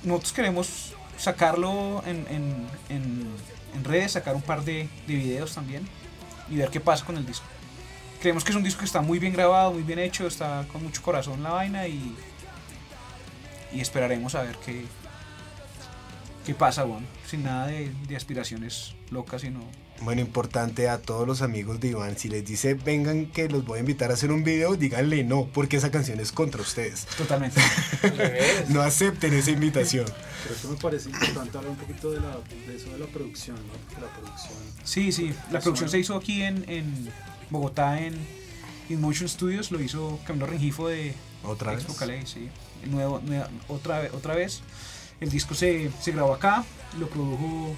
Nosotros queremos sacarlo en, en, en, en redes, sacar un par de, de videos también y ver qué pasa con el disco. Creemos que es un disco que está muy bien grabado, muy bien hecho, está con mucho corazón la vaina y, y esperaremos a ver qué, qué pasa, bueno, sin nada de, de aspiraciones locas, sino Bueno, importante a todos los amigos de Iván, si les dice vengan que los voy a invitar a hacer un video, díganle no, porque esa canción es contra ustedes. totalmente. No acepten esa invitación. Pero eso me parece importante hablar un poquito de, la, de eso de la producción, ¿no? De la producción. Sí, sí, la Eso, producción se hizo aquí en, en Bogotá, en InMotion Studios, lo hizo Camilo Rengifo de ¿Otra vez? Calais, sí. Nuevo, nueva- otra, otra vez. El disco se, se grabó acá, lo produjo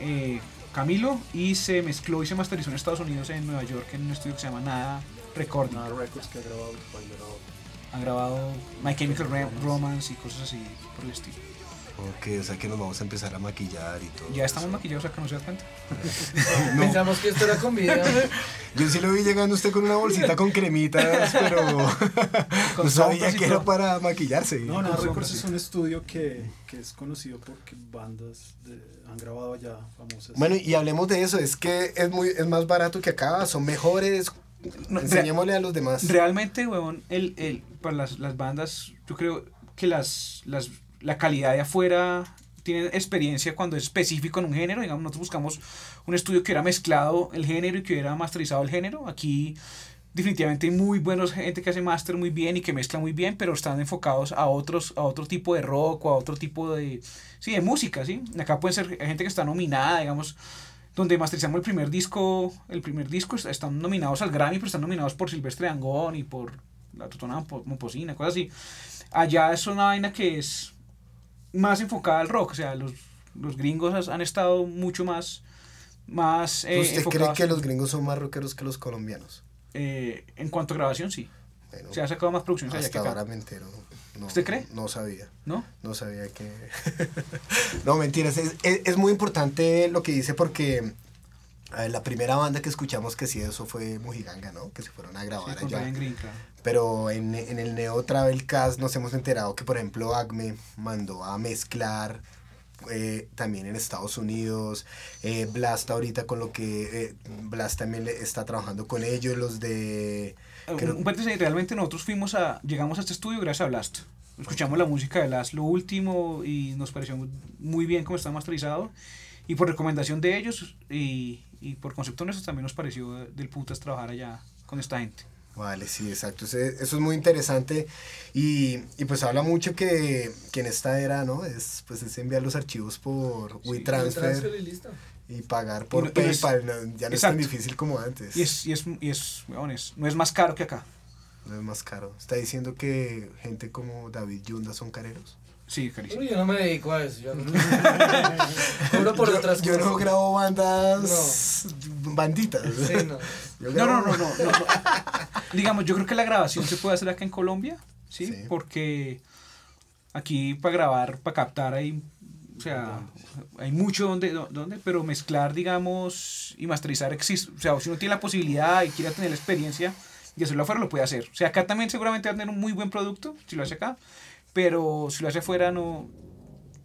eh, Camilo y se mezcló y se masterizó en Estados Unidos, en Nueva York, en un estudio que se llama Nada Recording. Nada Records que ha grabado ahora. Han grabado My Chemical Ro- Romance y cosas así por el estilo. Ok, o sea que nos vamos a empezar a maquillar y todo. Ya estamos eso. maquillados acá, no se da cuenta. Pensamos que esto era con video. Yo sí lo vi llegando usted con una bolsita con cremitas, pero Con no sabía que era para maquillarse. No, Con Records es un estudio que, que es conocido porque bandas de- han grabado allá famosas. Bueno, y hablemos de eso, es que es muy es más barato que acá, son mejores. No, Enseñémosle a los demás. Realmente, huevón, el, el, para las, las bandas, yo creo que las, las, la calidad de afuera tienen experiencia cuando es específico en un género. Digamos, nosotros buscamos un estudio que hubiera mezclado el género y que hubiera masterizado el género. Aquí definitivamente hay muy buenos gente que hace máster muy bien y que mezcla muy bien, pero están enfocados a otros a otro tipo de rock o a otro tipo de sí, de música, ¿sí? Acá puede ser gente que está nominada, digamos, donde masterizamos el primer disco, el primer disco est- están nominados al Grammy, pero están nominados por Silvestre Dangond y por la Totona Mo- Momposina, cosas así. Allá es una vaina que es más enfocada al rock, o sea, los, los gringos han estado mucho más más eh, ¿Usted cree que los gringos son más rockeros que los colombianos? eh, en cuanto a grabación, sí. Bueno, Se ha sacado más producciones allá que hasta acá. ahora me entero. No, ¿Usted cree? No sabía. ¿No? No sabía que... no, mentiras. Es, es- es muy importante lo que dice porque A ver, la primera banda que escuchamos que sí eso fue Mujiganga, ¿no? Que se fueron a Sí, grabar con allá. Pero en, en el Neo Travel Cast nos hemos enterado que, por ejemplo, Acme mandó a mezclar eh, también en Estados Unidos. Eh, Blast ahorita con lo que... eh, Blast también le- está trabajando con ellos, los de... creo- Un, un realmente nosotros fuimos a, llegamos a este estudio gracias a Blast. Escuchamos la música de Blast, lo último, y nos pareció muy bien cómo está masterizado. Y por recomendación de ellos y, y por concepto nuestro también nos pareció del putas trabajar allá con esta gente. Vale, sí, exacto. Eso es muy interesante y, y pues habla mucho que, que en esta era, ¿no? Es, pues es enviar los archivos por WeTransfer Transfer y pagar por y no es- PayPal. no, ya no es tan Exacto. difícil como antes. Y es, y es, y es, weón, es- no es más caro que acá. No es más caro. ¿Está diciendo que gente como David Yunda son careros? Sí, carísimo. Pero yo no me dedico a eso. Yo no. Cobro por yo, otras yo cosas. no grabo bandas banditas. Sí, no. Yo No, grabo- no, no, no, no, no. Digamos, yo creo que la grabación se puede hacer acá en Colombia, ¿sí? Sí. Porque aquí para grabar, para captar hay, o sea, hay mucho donde, do- donde, pero mezclar, digamos, y masterizar existe. O sea, si uno tiene la posibilidad y quiere tener la experiencia y hacerlo afuera, lo puede hacer. O sea, acá también seguramente va a tener un muy buen producto, si lo hace acá, pero si lo hace afuera no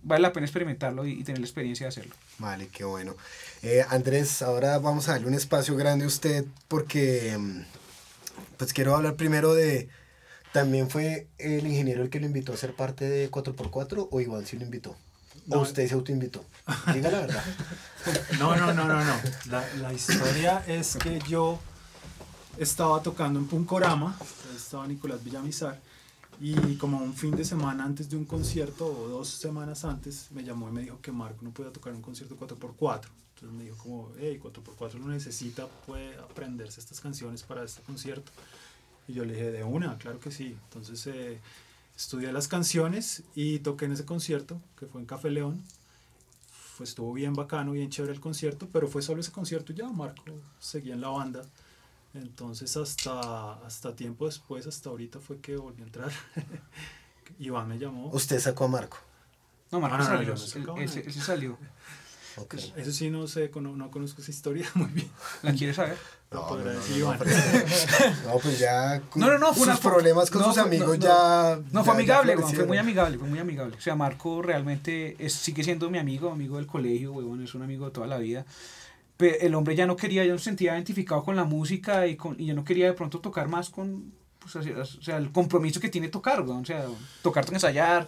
vale la pena experimentarlo y, y tener la experiencia de hacerlo. Vale, qué bueno. Eh, Andrés, ahora vamos a darle un espacio grande a usted porque mm, pues quiero hablar primero de... ¿También fue el ingeniero el que lo invitó a ser parte de 4x4 o igual sí lo invitó? ¿O No. usted se autoinvitó? Diga la verdad. No, no, no, no, no. La, la historia es que yo estaba tocando en Puncorama, estaba Nicolás Villamizar, y como un fin de semana antes de un concierto, o dos semanas antes, me llamó y me dijo que Marco no podía tocar un concierto 4x4. Entonces me dijo como, hey, 4x4 lo necesita, puede aprenderse estas canciones para este concierto. Y yo le dije, de una, claro que sí. Entonces eh, estudié las canciones y toqué en ese concierto, que fue en Café León fue, estuvo bien bacano, bien chévere el concierto, pero fue solo ese concierto ya, Marco seguía en la banda. Entonces hasta, hasta tiempo después, hasta ahorita fue que volví a entrar. Iván me llamó. Usted sacó a Marco. No, Marcos no, no, salió, yo no él- no. se- salió. Ok. Eso sí, no sé, cono- no conozco esa historia muy bien. ¿La quieres saber? No, no, no, decir no, No, pues ya No, no, no, fue sus problemas con no, sus amigos no, no. ya... No, ya- fue ya amigable, weón, fue muy amigable, fue muy amigable. O sea, Marco realmente es, sigue siendo mi amigo, amigo del colegio, weón, es un amigo de toda la vida. Pero el hombre ya no quería, ya no se sentía identificado con la música y, con, y ya no quería de pronto tocar más con, pues, o sea, el compromiso que tiene tocar, weón. O sea, tocar, ensayar,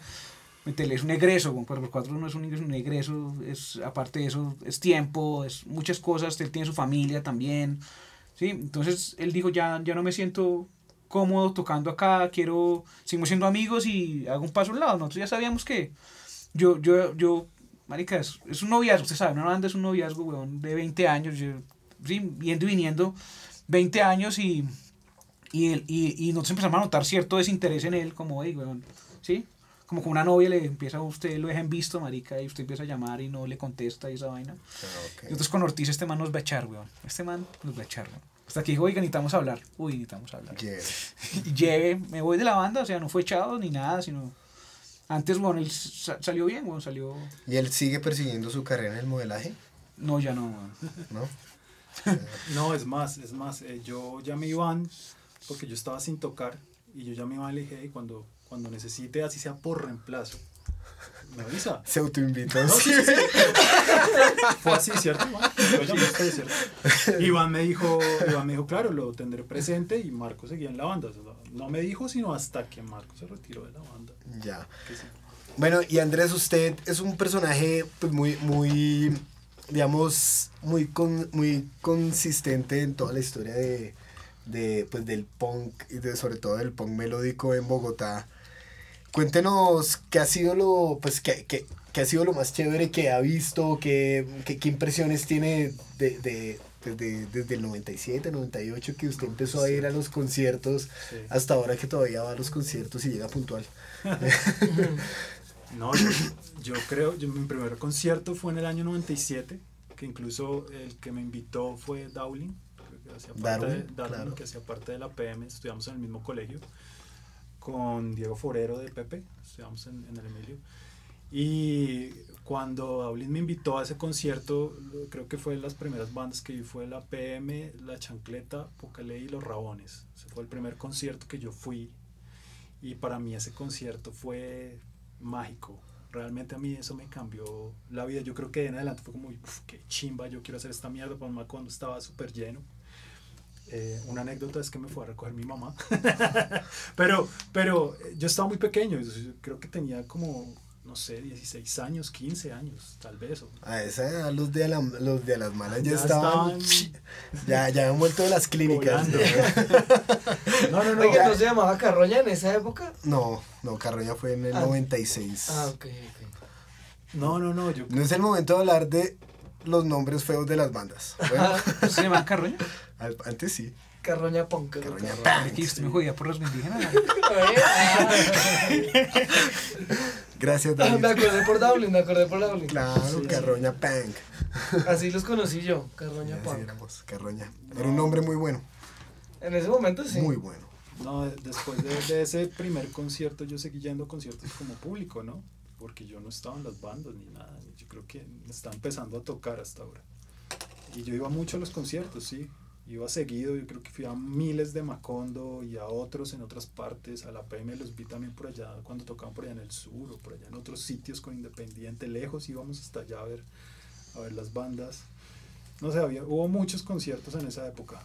meterle, es un egreso, weón, 4x4 no es un un egreso, es, aparte de eso, es tiempo, es muchas cosas, él tiene su familia también, ¿sí? Entonces él dijo, ya, ya no me siento cómodo tocando acá, quiero, seguimos siendo amigos y hago un paso a un lado. Nosotros ya sabíamos que yo, yo, yo, marica, es, es un noviazgo, usted sabe, una banda es un noviazgo, weón, de 20 años, yo, sí, viendo y viniendo, 20 años y, y, él- y, y nosotros empezamos a notar cierto desinterés en él, como, hey, weón, ¿sí? Como con una novia le empieza a usted, lo deja en visto, marica, y usted empieza a llamar y no le contesta y esa vaina. Ah, ok. Y nosotros con Ortiz, este man nos va a echar, weón. Este man nos va a echar, weón. Hasta que dijo, oiga, necesitamos hablar. Uy, necesitamos hablar. Yeah. Y lleve, me voy de la banda, o sea, no fue echado ni nada, sino... Antes, bueno, él sa- salió bien, bueno, salió... ¿Y él sigue persiguiendo su carrera en el modelaje? No, ya no. ¿No? No, es más, es más, eh, yo llamé a Iván porque yo estaba sin tocar y yo llamé a Iván y le dije, "Hey, cuando, cuando necesite, así sea por reemplazo, me avisa. Se autoinvitó. No, sí. sí. Fue así, ¿cierto, Iván? Llamaste, ¿cierto? Iván me dijo, Iván me dijo, claro, lo tendré presente y Marco seguía en la banda. O sea, no me dijo, sino hasta que Marco se retiró de la banda. Ya. sí. Bueno, y Andrés, usted es un personaje pues muy, muy, digamos, muy, con, muy consistente en toda la historia de, de, pues, del punk y de, sobre todo del punk melódico en Bogotá. Cuéntenos qué ha sido lo, pues, qué, qué- qué ha sido lo más chévere que ha visto, qué, qué, qué impresiones tiene de, de, pues, de- desde el 97, 98 que usted empezó a ir a los conciertos Sí. hasta ahora que todavía va a los conciertos y llega puntual. No, yo, yo creo, yo, mi primer concierto fue en el año 97, que incluso el que me invitó fue Dowling, que hacía parte, de, Darwin, claro. que hacía parte de la PM, estudiamos en el mismo colegio, con Diego Forero de Pepe, estudiamos en, en el Emilio. Y cuando Aulin me invitó a ese concierto, creo que fue las primeras bandas que vi fue la PM, La Chancleta, Pocalé y Los Rabones. Ese fue el primer concierto que yo fui y para mí ese concierto fue mágico. Realmente a mí eso me cambió la vida. Yo creo que de en adelante fue como, "Uf, qué chimba, yo quiero hacer esta mierda, pues, cuando estaba súper lleno. Eh, una anécdota es que me fue a recoger mi mamá. pero, pero eh, yo estaba muy pequeño, yo creo que tenía como, no sé, 16 años, 15 años, tal vez. o- A esa edad los de, la- los de las malas ya, Ya estaban. estaban- Ya, ya han vuelto de las clínicas. Volando. No, no, no. Oiga, ¿no se llamaba Carroña en esa época? No, no, Carroña fue en el Ah. 96. Ah, ok, ok. No, no, no, yo No es el momento de hablar de los nombres feos de las bandas. Bueno, ¿Se llama Carroña? Al- antes sí. Carroña Punk. Carroña Hombre, que usted me jodía por los indígenas. Gracias, Ah, David. me acordé por Dublin, me acordé por Dublin. Claro, Sí, sí. Carroña Punk. Así los conocí yo, Carroña Así Punk. éramos, Carroña. Era un nombre muy bueno, En ese momento sí. muy bueno. No, de- después de, de ese primer concierto yo seguí yendo a conciertos como público, ¿no? Porque yo no estaba en las bandas ni nada. Yo creo que está empezando a tocar hasta ahora. Y yo iba mucho a los conciertos, sí. Iba seguido, yo creo que fui a miles de Macondo y a otros en otras partes. A la PM los vi también por allá, cuando tocaban por allá en el sur o por allá en otros sitios con Independiente, lejos. Íbamos hasta allá a ver, a ver las bandas. No sé, había, hubo muchos conciertos en esa época.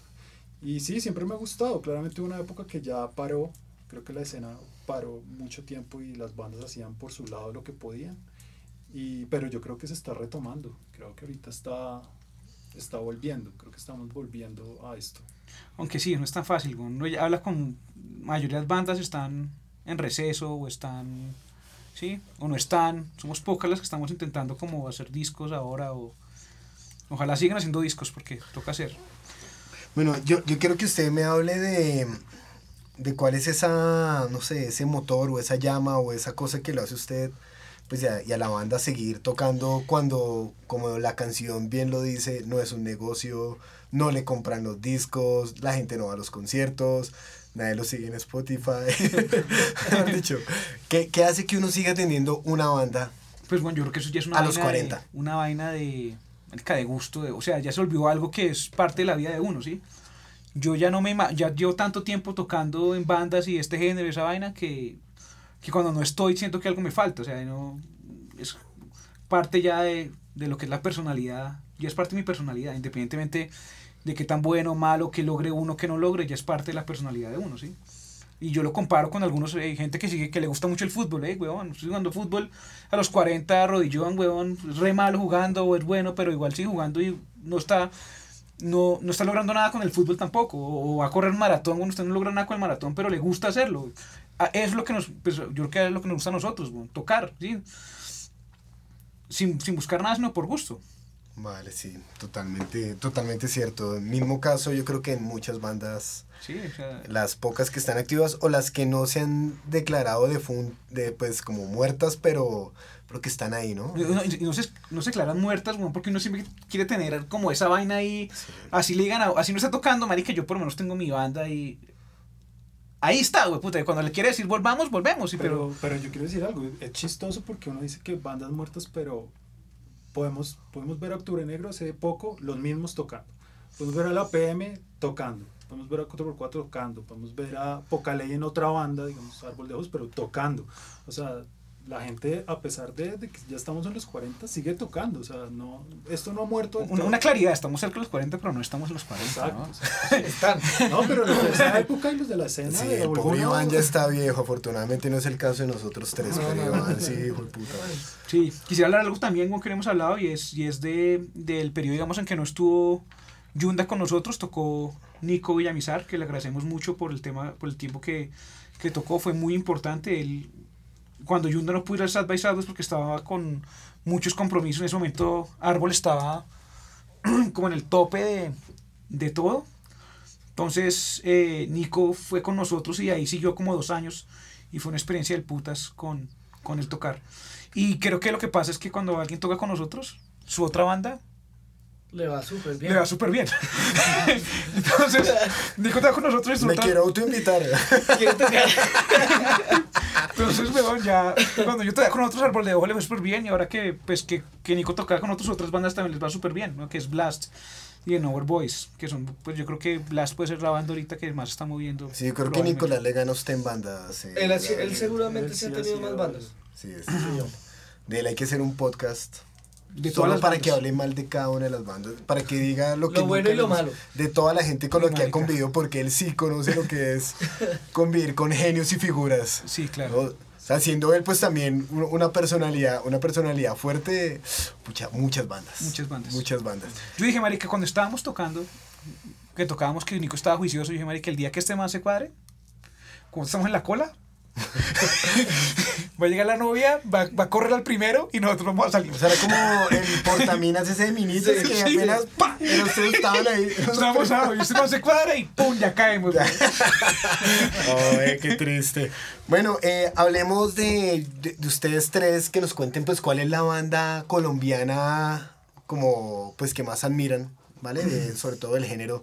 Y sí, siempre me ha gustado. Claramente hubo una época que ya paró. Creo que la escena paró mucho tiempo y las bandas hacían por su lado lo que podían. Y, pero yo creo que se está retomando. Creo que ahorita está, está volviendo. Creo que estamos volviendo a esto. Aunque sí, no es tan fácil. Uno ya habla con mayoría de las bandas están en receso o están, sí, o no están. Somos pocas las que estamos intentando como hacer discos ahora o ojalá sigan haciendo discos porque toca hacer. Bueno, yo, yo quiero que usted me hable de, de cuál es esa, no sé, ese motor o esa llama o esa cosa que lo hace usted pues y a, y a la banda seguir tocando cuando, como la canción bien lo dice, no es un negocio, no le compran los discos, la gente no va a los conciertos, nadie lo sigue en Spotify. Mejor dicho, ¿qué, ¿qué hace que uno siga teniendo una banda? Pues bueno, yo creo que eso ya es una A vaina los 40. De, una vaina de, de gusto, de, o sea, ya se olvidó algo que es parte de la vida de uno, ¿sí? Yo ya no me, ya llevo tanto tiempo tocando en bandas y este género, esa vaina, que, que cuando no estoy siento que algo me falta, o sea, no, es parte ya de, de lo que es la personalidad, ya es parte de mi personalidad, independientemente de qué tan bueno o malo que logre uno, que no logre, ya es parte de la personalidad de uno, ¿sí? Y yo lo comparo con algunos, eh, gente que sigue, que le gusta mucho el fútbol, eh, weón, estoy jugando fútbol a los 40, rodillón, weón, re malo jugando, o es bueno, pero igual sigue jugando y no está, no, no está logrando nada con el fútbol tampoco, o, va a correr maratón, bueno, usted no logra nada con el maratón, pero le gusta hacerlo. Ah, Es lo que nos, pues, yo creo que es lo que nos gusta a nosotros, weón, tocar, ¿sí? Sin, sin buscar nada, sino por gusto. Vale, sí, totalmente, totalmente cierto. Mismo caso, yo creo que en muchas bandas, Sí, o sea, las pocas que están activas o las que no se han declarado de, fun- de pues como muertas, pero, pero que están ahí, ¿no? No, se, no se declaran muertas, weón, porque uno siempre quiere tener como esa vaina ahí. Así le digan, a- así no está tocando, marica, yo por lo menos tengo mi banda y... Ahí está, güey, puta, y cuando le quiere decir volvamos, volvemos. Pero, pero yo quiero decir algo, es chistoso porque uno dice que bandas muertas, pero podemos, podemos ver a Octubre Negro hace poco los mismos tocando. Podemos ver a la PM tocando, podemos ver a 4x4 tocando, podemos ver a Pocaley en otra banda, digamos Árbol de Ojos, pero tocando. O sea, la gente, a pesar de, de que ya estamos en los 40, sigue tocando. O sea, no, esto no ha muerto. Una, una claridad, estamos cerca de los 40, pero no estamos en los 40, Exacto. ¿no? o sea, Están. No, pero los de esa época y los de la escena. Sí, de el pobre Iván no. ya está viejo, afortunadamente no es el caso de nosotros tres, No, pero no, Iván no. sí, hijo de puta. Sí, quisiera hablar algo también con que hemos hablado y es, y es de, del periodo, digamos, en que no estuvo Yunda con nosotros, tocó Nico Villamizar, que le agradecemos mucho por el tema, por el tiempo que, que tocó, fue muy importante. Él, cuando Yunda no pudo ir al South by Southwest porque estaba con muchos compromisos, en ese momento Árbol estaba como en el tope de, de todo. Entonces eh, Nico fue con nosotros y ahí siguió como dos años y fue una experiencia del putas con, con el tocar. Y creo que lo que pasa es que cuando alguien toca con nosotros, su otra banda Le va súper bien. le va súper bien. Entonces, Nico está con nosotros Me quiero autoinvitar. Quiero tocar. Entonces, weón, ya cuando yo tocaba con otros árbol de ojo le fue súper bien y ahora que, pues, que, que Nico tocaba con otras otras bandas también les va súper bien, ¿no? Que es Blast y en Overboys, que son, pues yo creo que Blast puede ser la banda ahorita que más está moviendo. Sí, yo creo que. Nicolás le gana a usted en bandas. Él, seguramente Él se ha sí ha tenido más bandas. Sí, es- De él hay que hacer un podcast. De solo todas las para bandas. que hable mal de cada una de las bandas. Para que diga lo que. Lo bueno nunca y lo malo. De toda la gente con Lo la que ha convivido, porque él sí conoce lo que es convivir con genios y figuras. Sí, claro. ¿no? O sea, siendo él pues también un- una personalidad, una personalidad fuerte, pucha, muchas bandas. Muchas bandas. Muchas bandas. Yo dije, marica, cuando estábamos tocando, que tocábamos que Nico estaba juicioso, yo dije, marica, el día que este man se cuadre, como estamos en la cola, va a llegar la novia, va, va a correr al primero y nosotros vamos a salir. O sea, era como el portaminas ese de minitos Sí, que sí. apenas ¡pa! Pero ustedes estaban ahí. Estamos a y este man se cuadra y pum, ya caemos. Ay, qué triste. Bueno, eh, hablemos de, de- de ustedes tres, que nos cuenten pues cuál es la banda colombiana como pues que más admiran, ¿vale? De- sobre todo el género.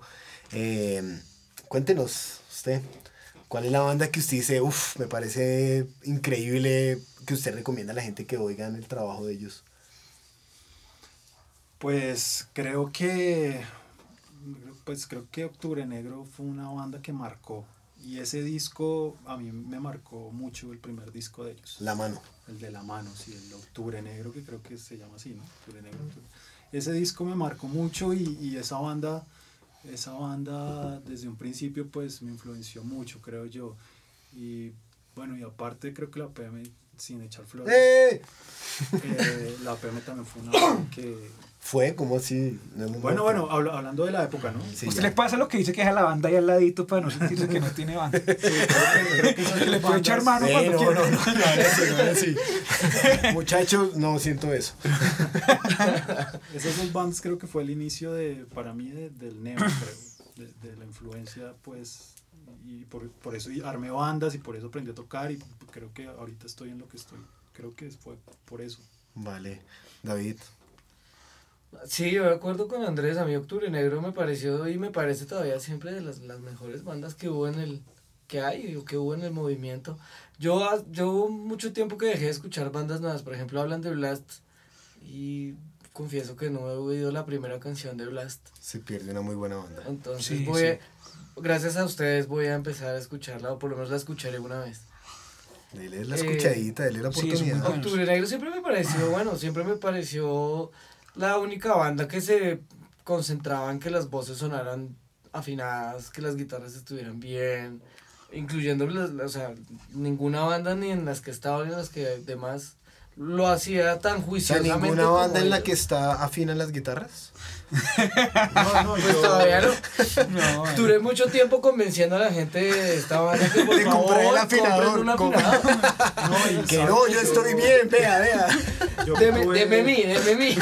Eh, cuéntenos usted, ¿cuál es la banda que usted dice, uff, me parece increíble que usted recomienda a la gente que oigan el trabajo de ellos? Pues creo que pues creo que Octubre Negro fue una banda que marcó y ese disco a mí me marcó mucho el primer disco de ellos. La mano. El de la mano, sí, el Octubre Negro que creo que se llama así, ¿no? Octubre Negro. Octubre. Ese disco me marcó mucho y, y esa banda esa banda desde un principio pues me influenció mucho, creo yo. Y bueno, y aparte creo que la PM sin echar flores, ¡Eh! eh, la PM también fue una banda que Fue como así. no bueno, bueno, habla- hablando de la época, ¿no? Sí, Usted ya. le pasa lo que dice que deja la banda ahí al ladito para no sentirse que no tiene banda. Sí, creo que- creo que esas Le puede echar mano cuando no, quiera. no, no, no, ahora sí. Muchachos, no siento eso. Esas dos bandas creo que fue el inicio de, para mí, de- del neo, creo, de, de la influencia, pues, y por, por eso y armé bandas y por eso aprendí a tocar y creo que ahorita estoy en lo que estoy. Creo que fue por eso. Vale, David. Sí, yo de acuerdo con Andrés, a mí Octubre Negro me pareció y me parece todavía siempre de las, las mejores bandas que hubo en el que hay o que hubo en el movimiento. Yo ha- yo hubo mucho tiempo que dejé de escuchar bandas nuevas, por ejemplo, hablan de Blast y confieso que no he oído la primera canción de Blast. Se pierde una muy buena banda. Entonces Sí, voy sí. a- gracias a ustedes voy a empezar a escucharla o por lo menos la escucharé una vez. Dele la Eh, escuchadita, dele la sí, oportunidad. bueno. Octubre Negro siempre me pareció, bueno, siempre me pareció la única banda que se concentraba en que las voces sonaran afinadas, que las guitarras estuvieran bien, incluyendo, o sea, ninguna banda ni en las que estaba ni en las que demás lo hacía tan juiciosamente. ninguna como banda en la que está afina las guitarras. No, no, Pues yo- todavía no. No, eh. Duré mucho tiempo convenciendo a la gente de esta banda que por De favor comprar el afinador, un afinador. no, y Que no, yo estoy bien, vea, vea. yo Deme, deme mí, deme mí.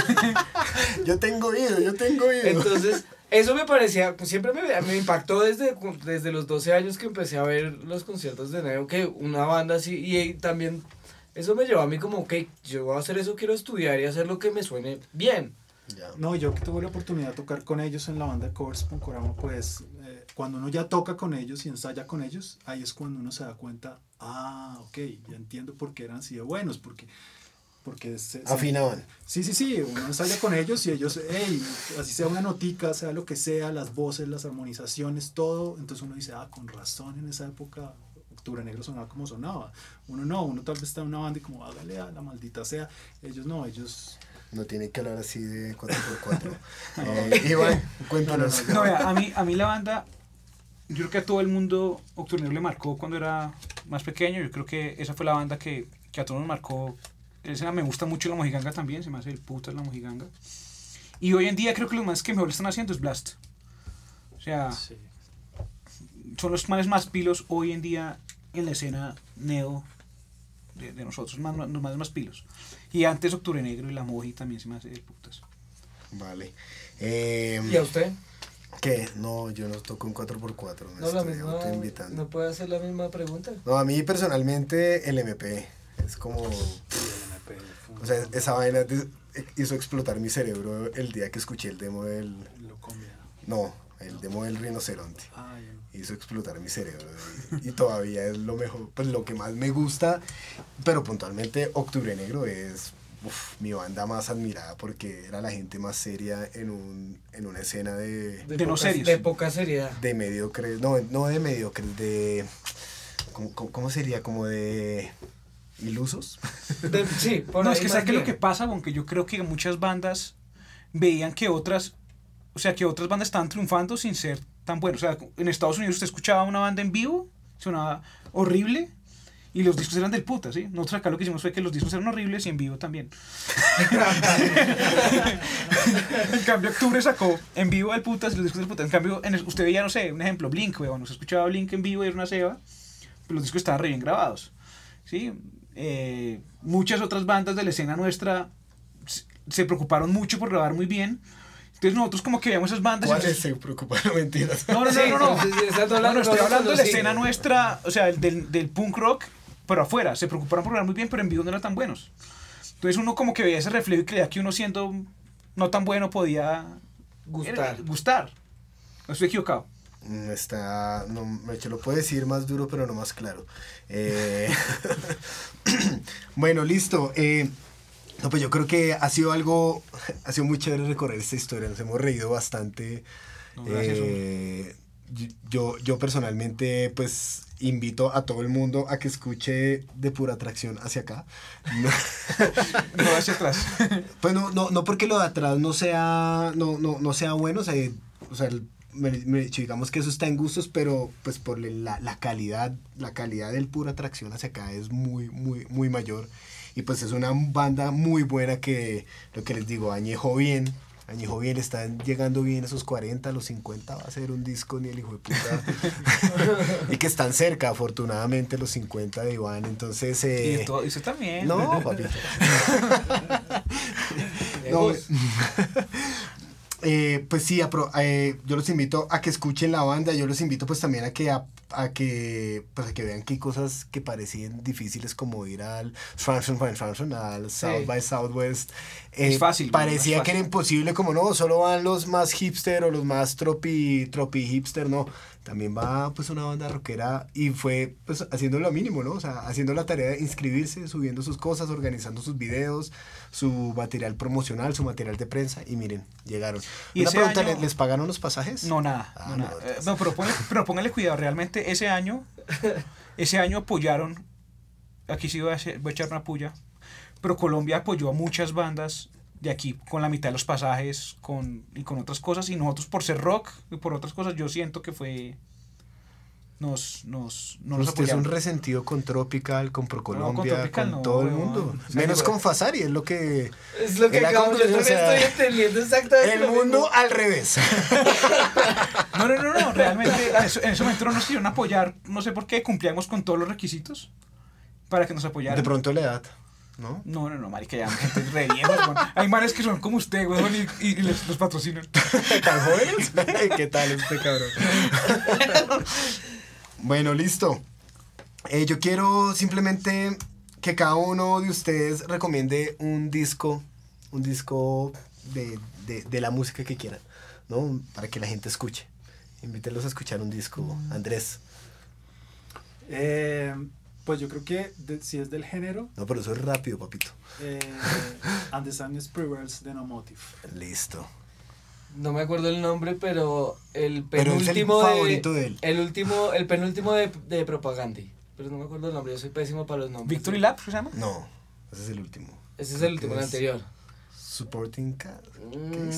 Yo tengo oído, yo tengo oído. Entonces, eso me parecía, pues siempre me, me impactó desde, desde los 12 años que empecé a ver los conciertos de Neo, que una banda así, y, eh, también eso me llevó a mí como, ok, yo voy a hacer eso, quiero estudiar y hacer lo que me suene bien. Ya. No, yo que tuve la oportunidad de tocar con ellos en la banda de covers Poncorama, pues eh, cuando uno ya toca con ellos y ensaya con ellos, ahí es cuando uno se da cuenta, ah, ok, ya entiendo por qué eran así de buenos, porque... porque se- se- Afinaban. Sí, sí, sí, uno ensaya con ellos y ellos, hey, así sea una notica, sea lo que sea, las voces, las armonizaciones, todo, entonces uno dice, ah, con razón en esa época Octubre Negro sonaba como sonaba. Uno no, uno tal vez está en una banda y como, hágale a la maldita sea, ellos no, ellos... No tiene que hablar así de 4x4. eh, Iván, cuéntanos. No, vea, a mí, a mí la banda, yo creo que a todo el mundo Octubre Negro le marcó cuando era más pequeño. Yo creo que esa fue la banda que, que a todos nos marcó. Esa me gusta mucho la mojiganga también, se me hace el puto la mojiganga. Y hoy en día creo que lo más que mejor están haciendo es Blast. O sea, Sí. son los manes más pilos hoy en día en la escena neo de, de nosotros, más, más, más, más pilos. Y antes Octubre Negro y la Moji también se me hace de putas. Vale. Eh, ¿Y a usted? ¿Qué? No, yo no toco un 4x4. Me No, la estoy misma, autoinvitando. ¿No puede hacer la misma pregunta? No, a mí personalmente el MP es como... O sea, esa vaina... de- hizo explotar mi cerebro el día que escuché el demo del... Lo comía. No, el demo del rinoceronte. Ay, hizo explotar mi cerebro y, y todavía es lo mejor, pues lo que más me gusta, pero puntualmente Octubre Negro es uf, mi banda más admirada porque era la gente más seria en, un, en una escena de, De no poca- serios. De poca seriedad. de mediocre, no, no de mediocre, de, ¿cómo, cómo- cómo sería? Como de ilusos. De- sí, por no, es que ¿sabes qué es lo que pasa? Aunque yo creo que muchas bandas veían que otras, o sea, que otras bandas estaban triunfando sin ser tan buenas. O sea, en Estados Unidos usted escuchaba una banda en vivo, sonaba horrible, y los discos eran del puta, ¿sí? Nosotros acá lo que hicimos fue que los discos eran horribles y en vivo también. en cambio, Octubre sacó en vivo del putas y los discos del putas. En cambio, en el- usted veía, no sé, un ejemplo, Blink, weón. Usted escuchaba Blink en vivo y era una ceba, pero los discos estaban re bien grabados. ¿sí? Eh, muchas otras bandas de la escena nuestra se preocuparon mucho por grabar muy bien. Entonces nosotros como que veíamos esas bandas... y ¿Cuáles nos- se preocuparon? Mentiras. No, no, no, no, no. No, no las no, estoy hablando de la escena nuestra, o sea, el del, del punk rock, pero afuera. Se preocuparon por grabar muy bien, pero en vivo no eran tan buenos. Entonces uno como que veía ese reflejo y creía que uno siendo no tan bueno podía Gustar. era- gustar. No estoy equivocado. Mm, Está, no, me lo puedo decir más duro, pero no más claro. Eh, bueno, listo. eh, no, pues yo creo que ha sido algo, ha sido muy chévere recorrer esta historia. Nos hemos reído bastante. No, Eh, yo, yo personalmente, pues invito a todo el mundo a que escuche de pura atracción hacia acá. No- No hacia atrás. pues no, no, no porque lo de atrás no sea, no, no, no sea bueno, o sea, o sea, me- me- digamos que eso está en gustos, pero pues por la, la calidad, la calidad del pura atracción hacia acá es muy, muy, muy mayor. Y pues es una banda muy buena que, lo que les digo, añejo bien, añejo bien, están llegando bien esos 40, los 50, va a ser un disco ni el hijo de puta. y que están cerca, afortunadamente, los 50 de Iván, entonces... Y eh, todo- y usted también. no, papito. No, eh, pues sí, apro- eh, yo los invito a que escuchen la banda, yo los invito pues también a que a, a que pues a que vean que hay cosas que parecían difíciles como ir al Frankfurt by Frankfurt, al South by Southwest. Eh, Es fácil, Parecía es que era fácil. imposible, como no, solo van los más hipster o los más tropi, tropi hipster, no. También va pues una banda rockera y fue pues haciendo lo mínimo, ¿no? O sea, haciendo la tarea de inscribirse, subiendo sus cosas, organizando sus videos, su material promocional, su material de prensa y miren, llegaron. Y Una pregunta, año- ¿les, pagaron los pasajes? No, nada. Ah, no, no, nada. Eh, no, pero, póngale, pero póngale cuidado. Realmente ese año, ese año apoyaron, aquí sí voy a, hacer- voy a echar una puya, pero Colombia apoyó a muchas bandas de aquí con la mitad de los pasajes con, y con otras cosas. Y nosotros por ser rock y por otras cosas, yo siento que fue... Nos, nos, no nos Usted es un resentido con Tropical, con con ProColombia, con, Tropical no, todo el weón. mundo. Menos con Fasari, es lo que... Es lo que conclusión, yo o sea, también estoy entendiendo exactamente El mundo mismo. al revés. No, no, no, no, realmente en ese, en ese momento no nos quisieron apoyar, no sé por qué, cumplíamos con todos los requisitos para que nos apoyaran. De pronto la edad, ¿no? No, no, no, marica, ya, gente re weón. Hay manes que son como usted, weón, y, y les, los patrocinan. ¿Tan jóvenes? ¿Qué tal este cabrón? Bueno, listo. Eh, yo quiero simplemente que cada uno de ustedes recomiende un disco, un disco de, de- de la música que quieran, ¿no? Para que la gente escuche. Invítelos a escuchar un disco, Andrés. Eh, pues yo creo que de- si es del género, No, pero eso es rápido, papito. eh, And the Sun de No Motive. Listo. No me acuerdo el nombre, pero el Pero es el penúltimo favorito de él. El último, el penúltimo de, de Propagandi. Pero no me acuerdo el nombre, yo soy pésimo para los nombres. Victory Lap, ¿se llama? No, ese es el último. Ese es el último, el anterior. Supporting Cast. No. Mm,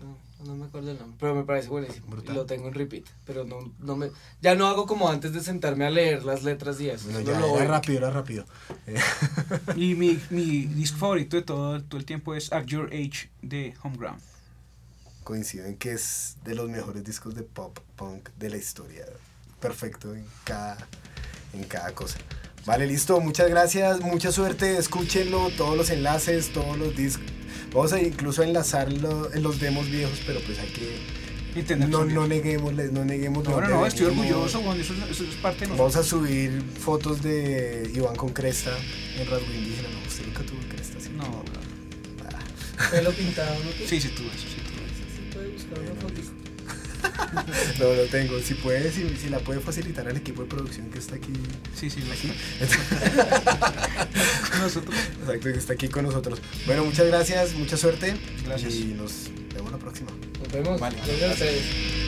No, no me acuerdo el nombre, pero me parece buenísimo. Brutal. Lo tengo en repeat, pero no, no me, ya no hago como antes de sentarme a leer las letras y eso. Solo ya, lo era rápido, era rápido. Eh, Y mi, mi disco favorito de todo, todo el tiempo es At Your Age de Homeground. Coinciden que es de los mejores discos de pop punk de la historia. Perfecto en cada, en cada cosa. Vale, listo. Muchas gracias. Mucha suerte. Escúchenlo. Todos los enlaces, todos los discos. Vamos a incluso enlazarlo en los demos viejos, pero pues hay que... No, no neguemos, no neguemos. no, no, estoy orgulloso, eso, eso es parte de Vamos nosotros. a subir fotos de Iván con cresta en rasgo indígena. No, usted nunca tuvo cresta, ¿sí? No, weón. Pelo pintado, ¿no? Sí, sí, tuve eso, No lo tengo. Si puede, si, si la puede facilitar al equipo de producción que está aquí. Sí, sí, Aquí. Nosotros. Exacto, que está aquí con nosotros. Bueno, muchas gracias, mucha suerte. Gracias. Y nos vemos la próxima. Nos vemos. Vale. Gracias a ustedes.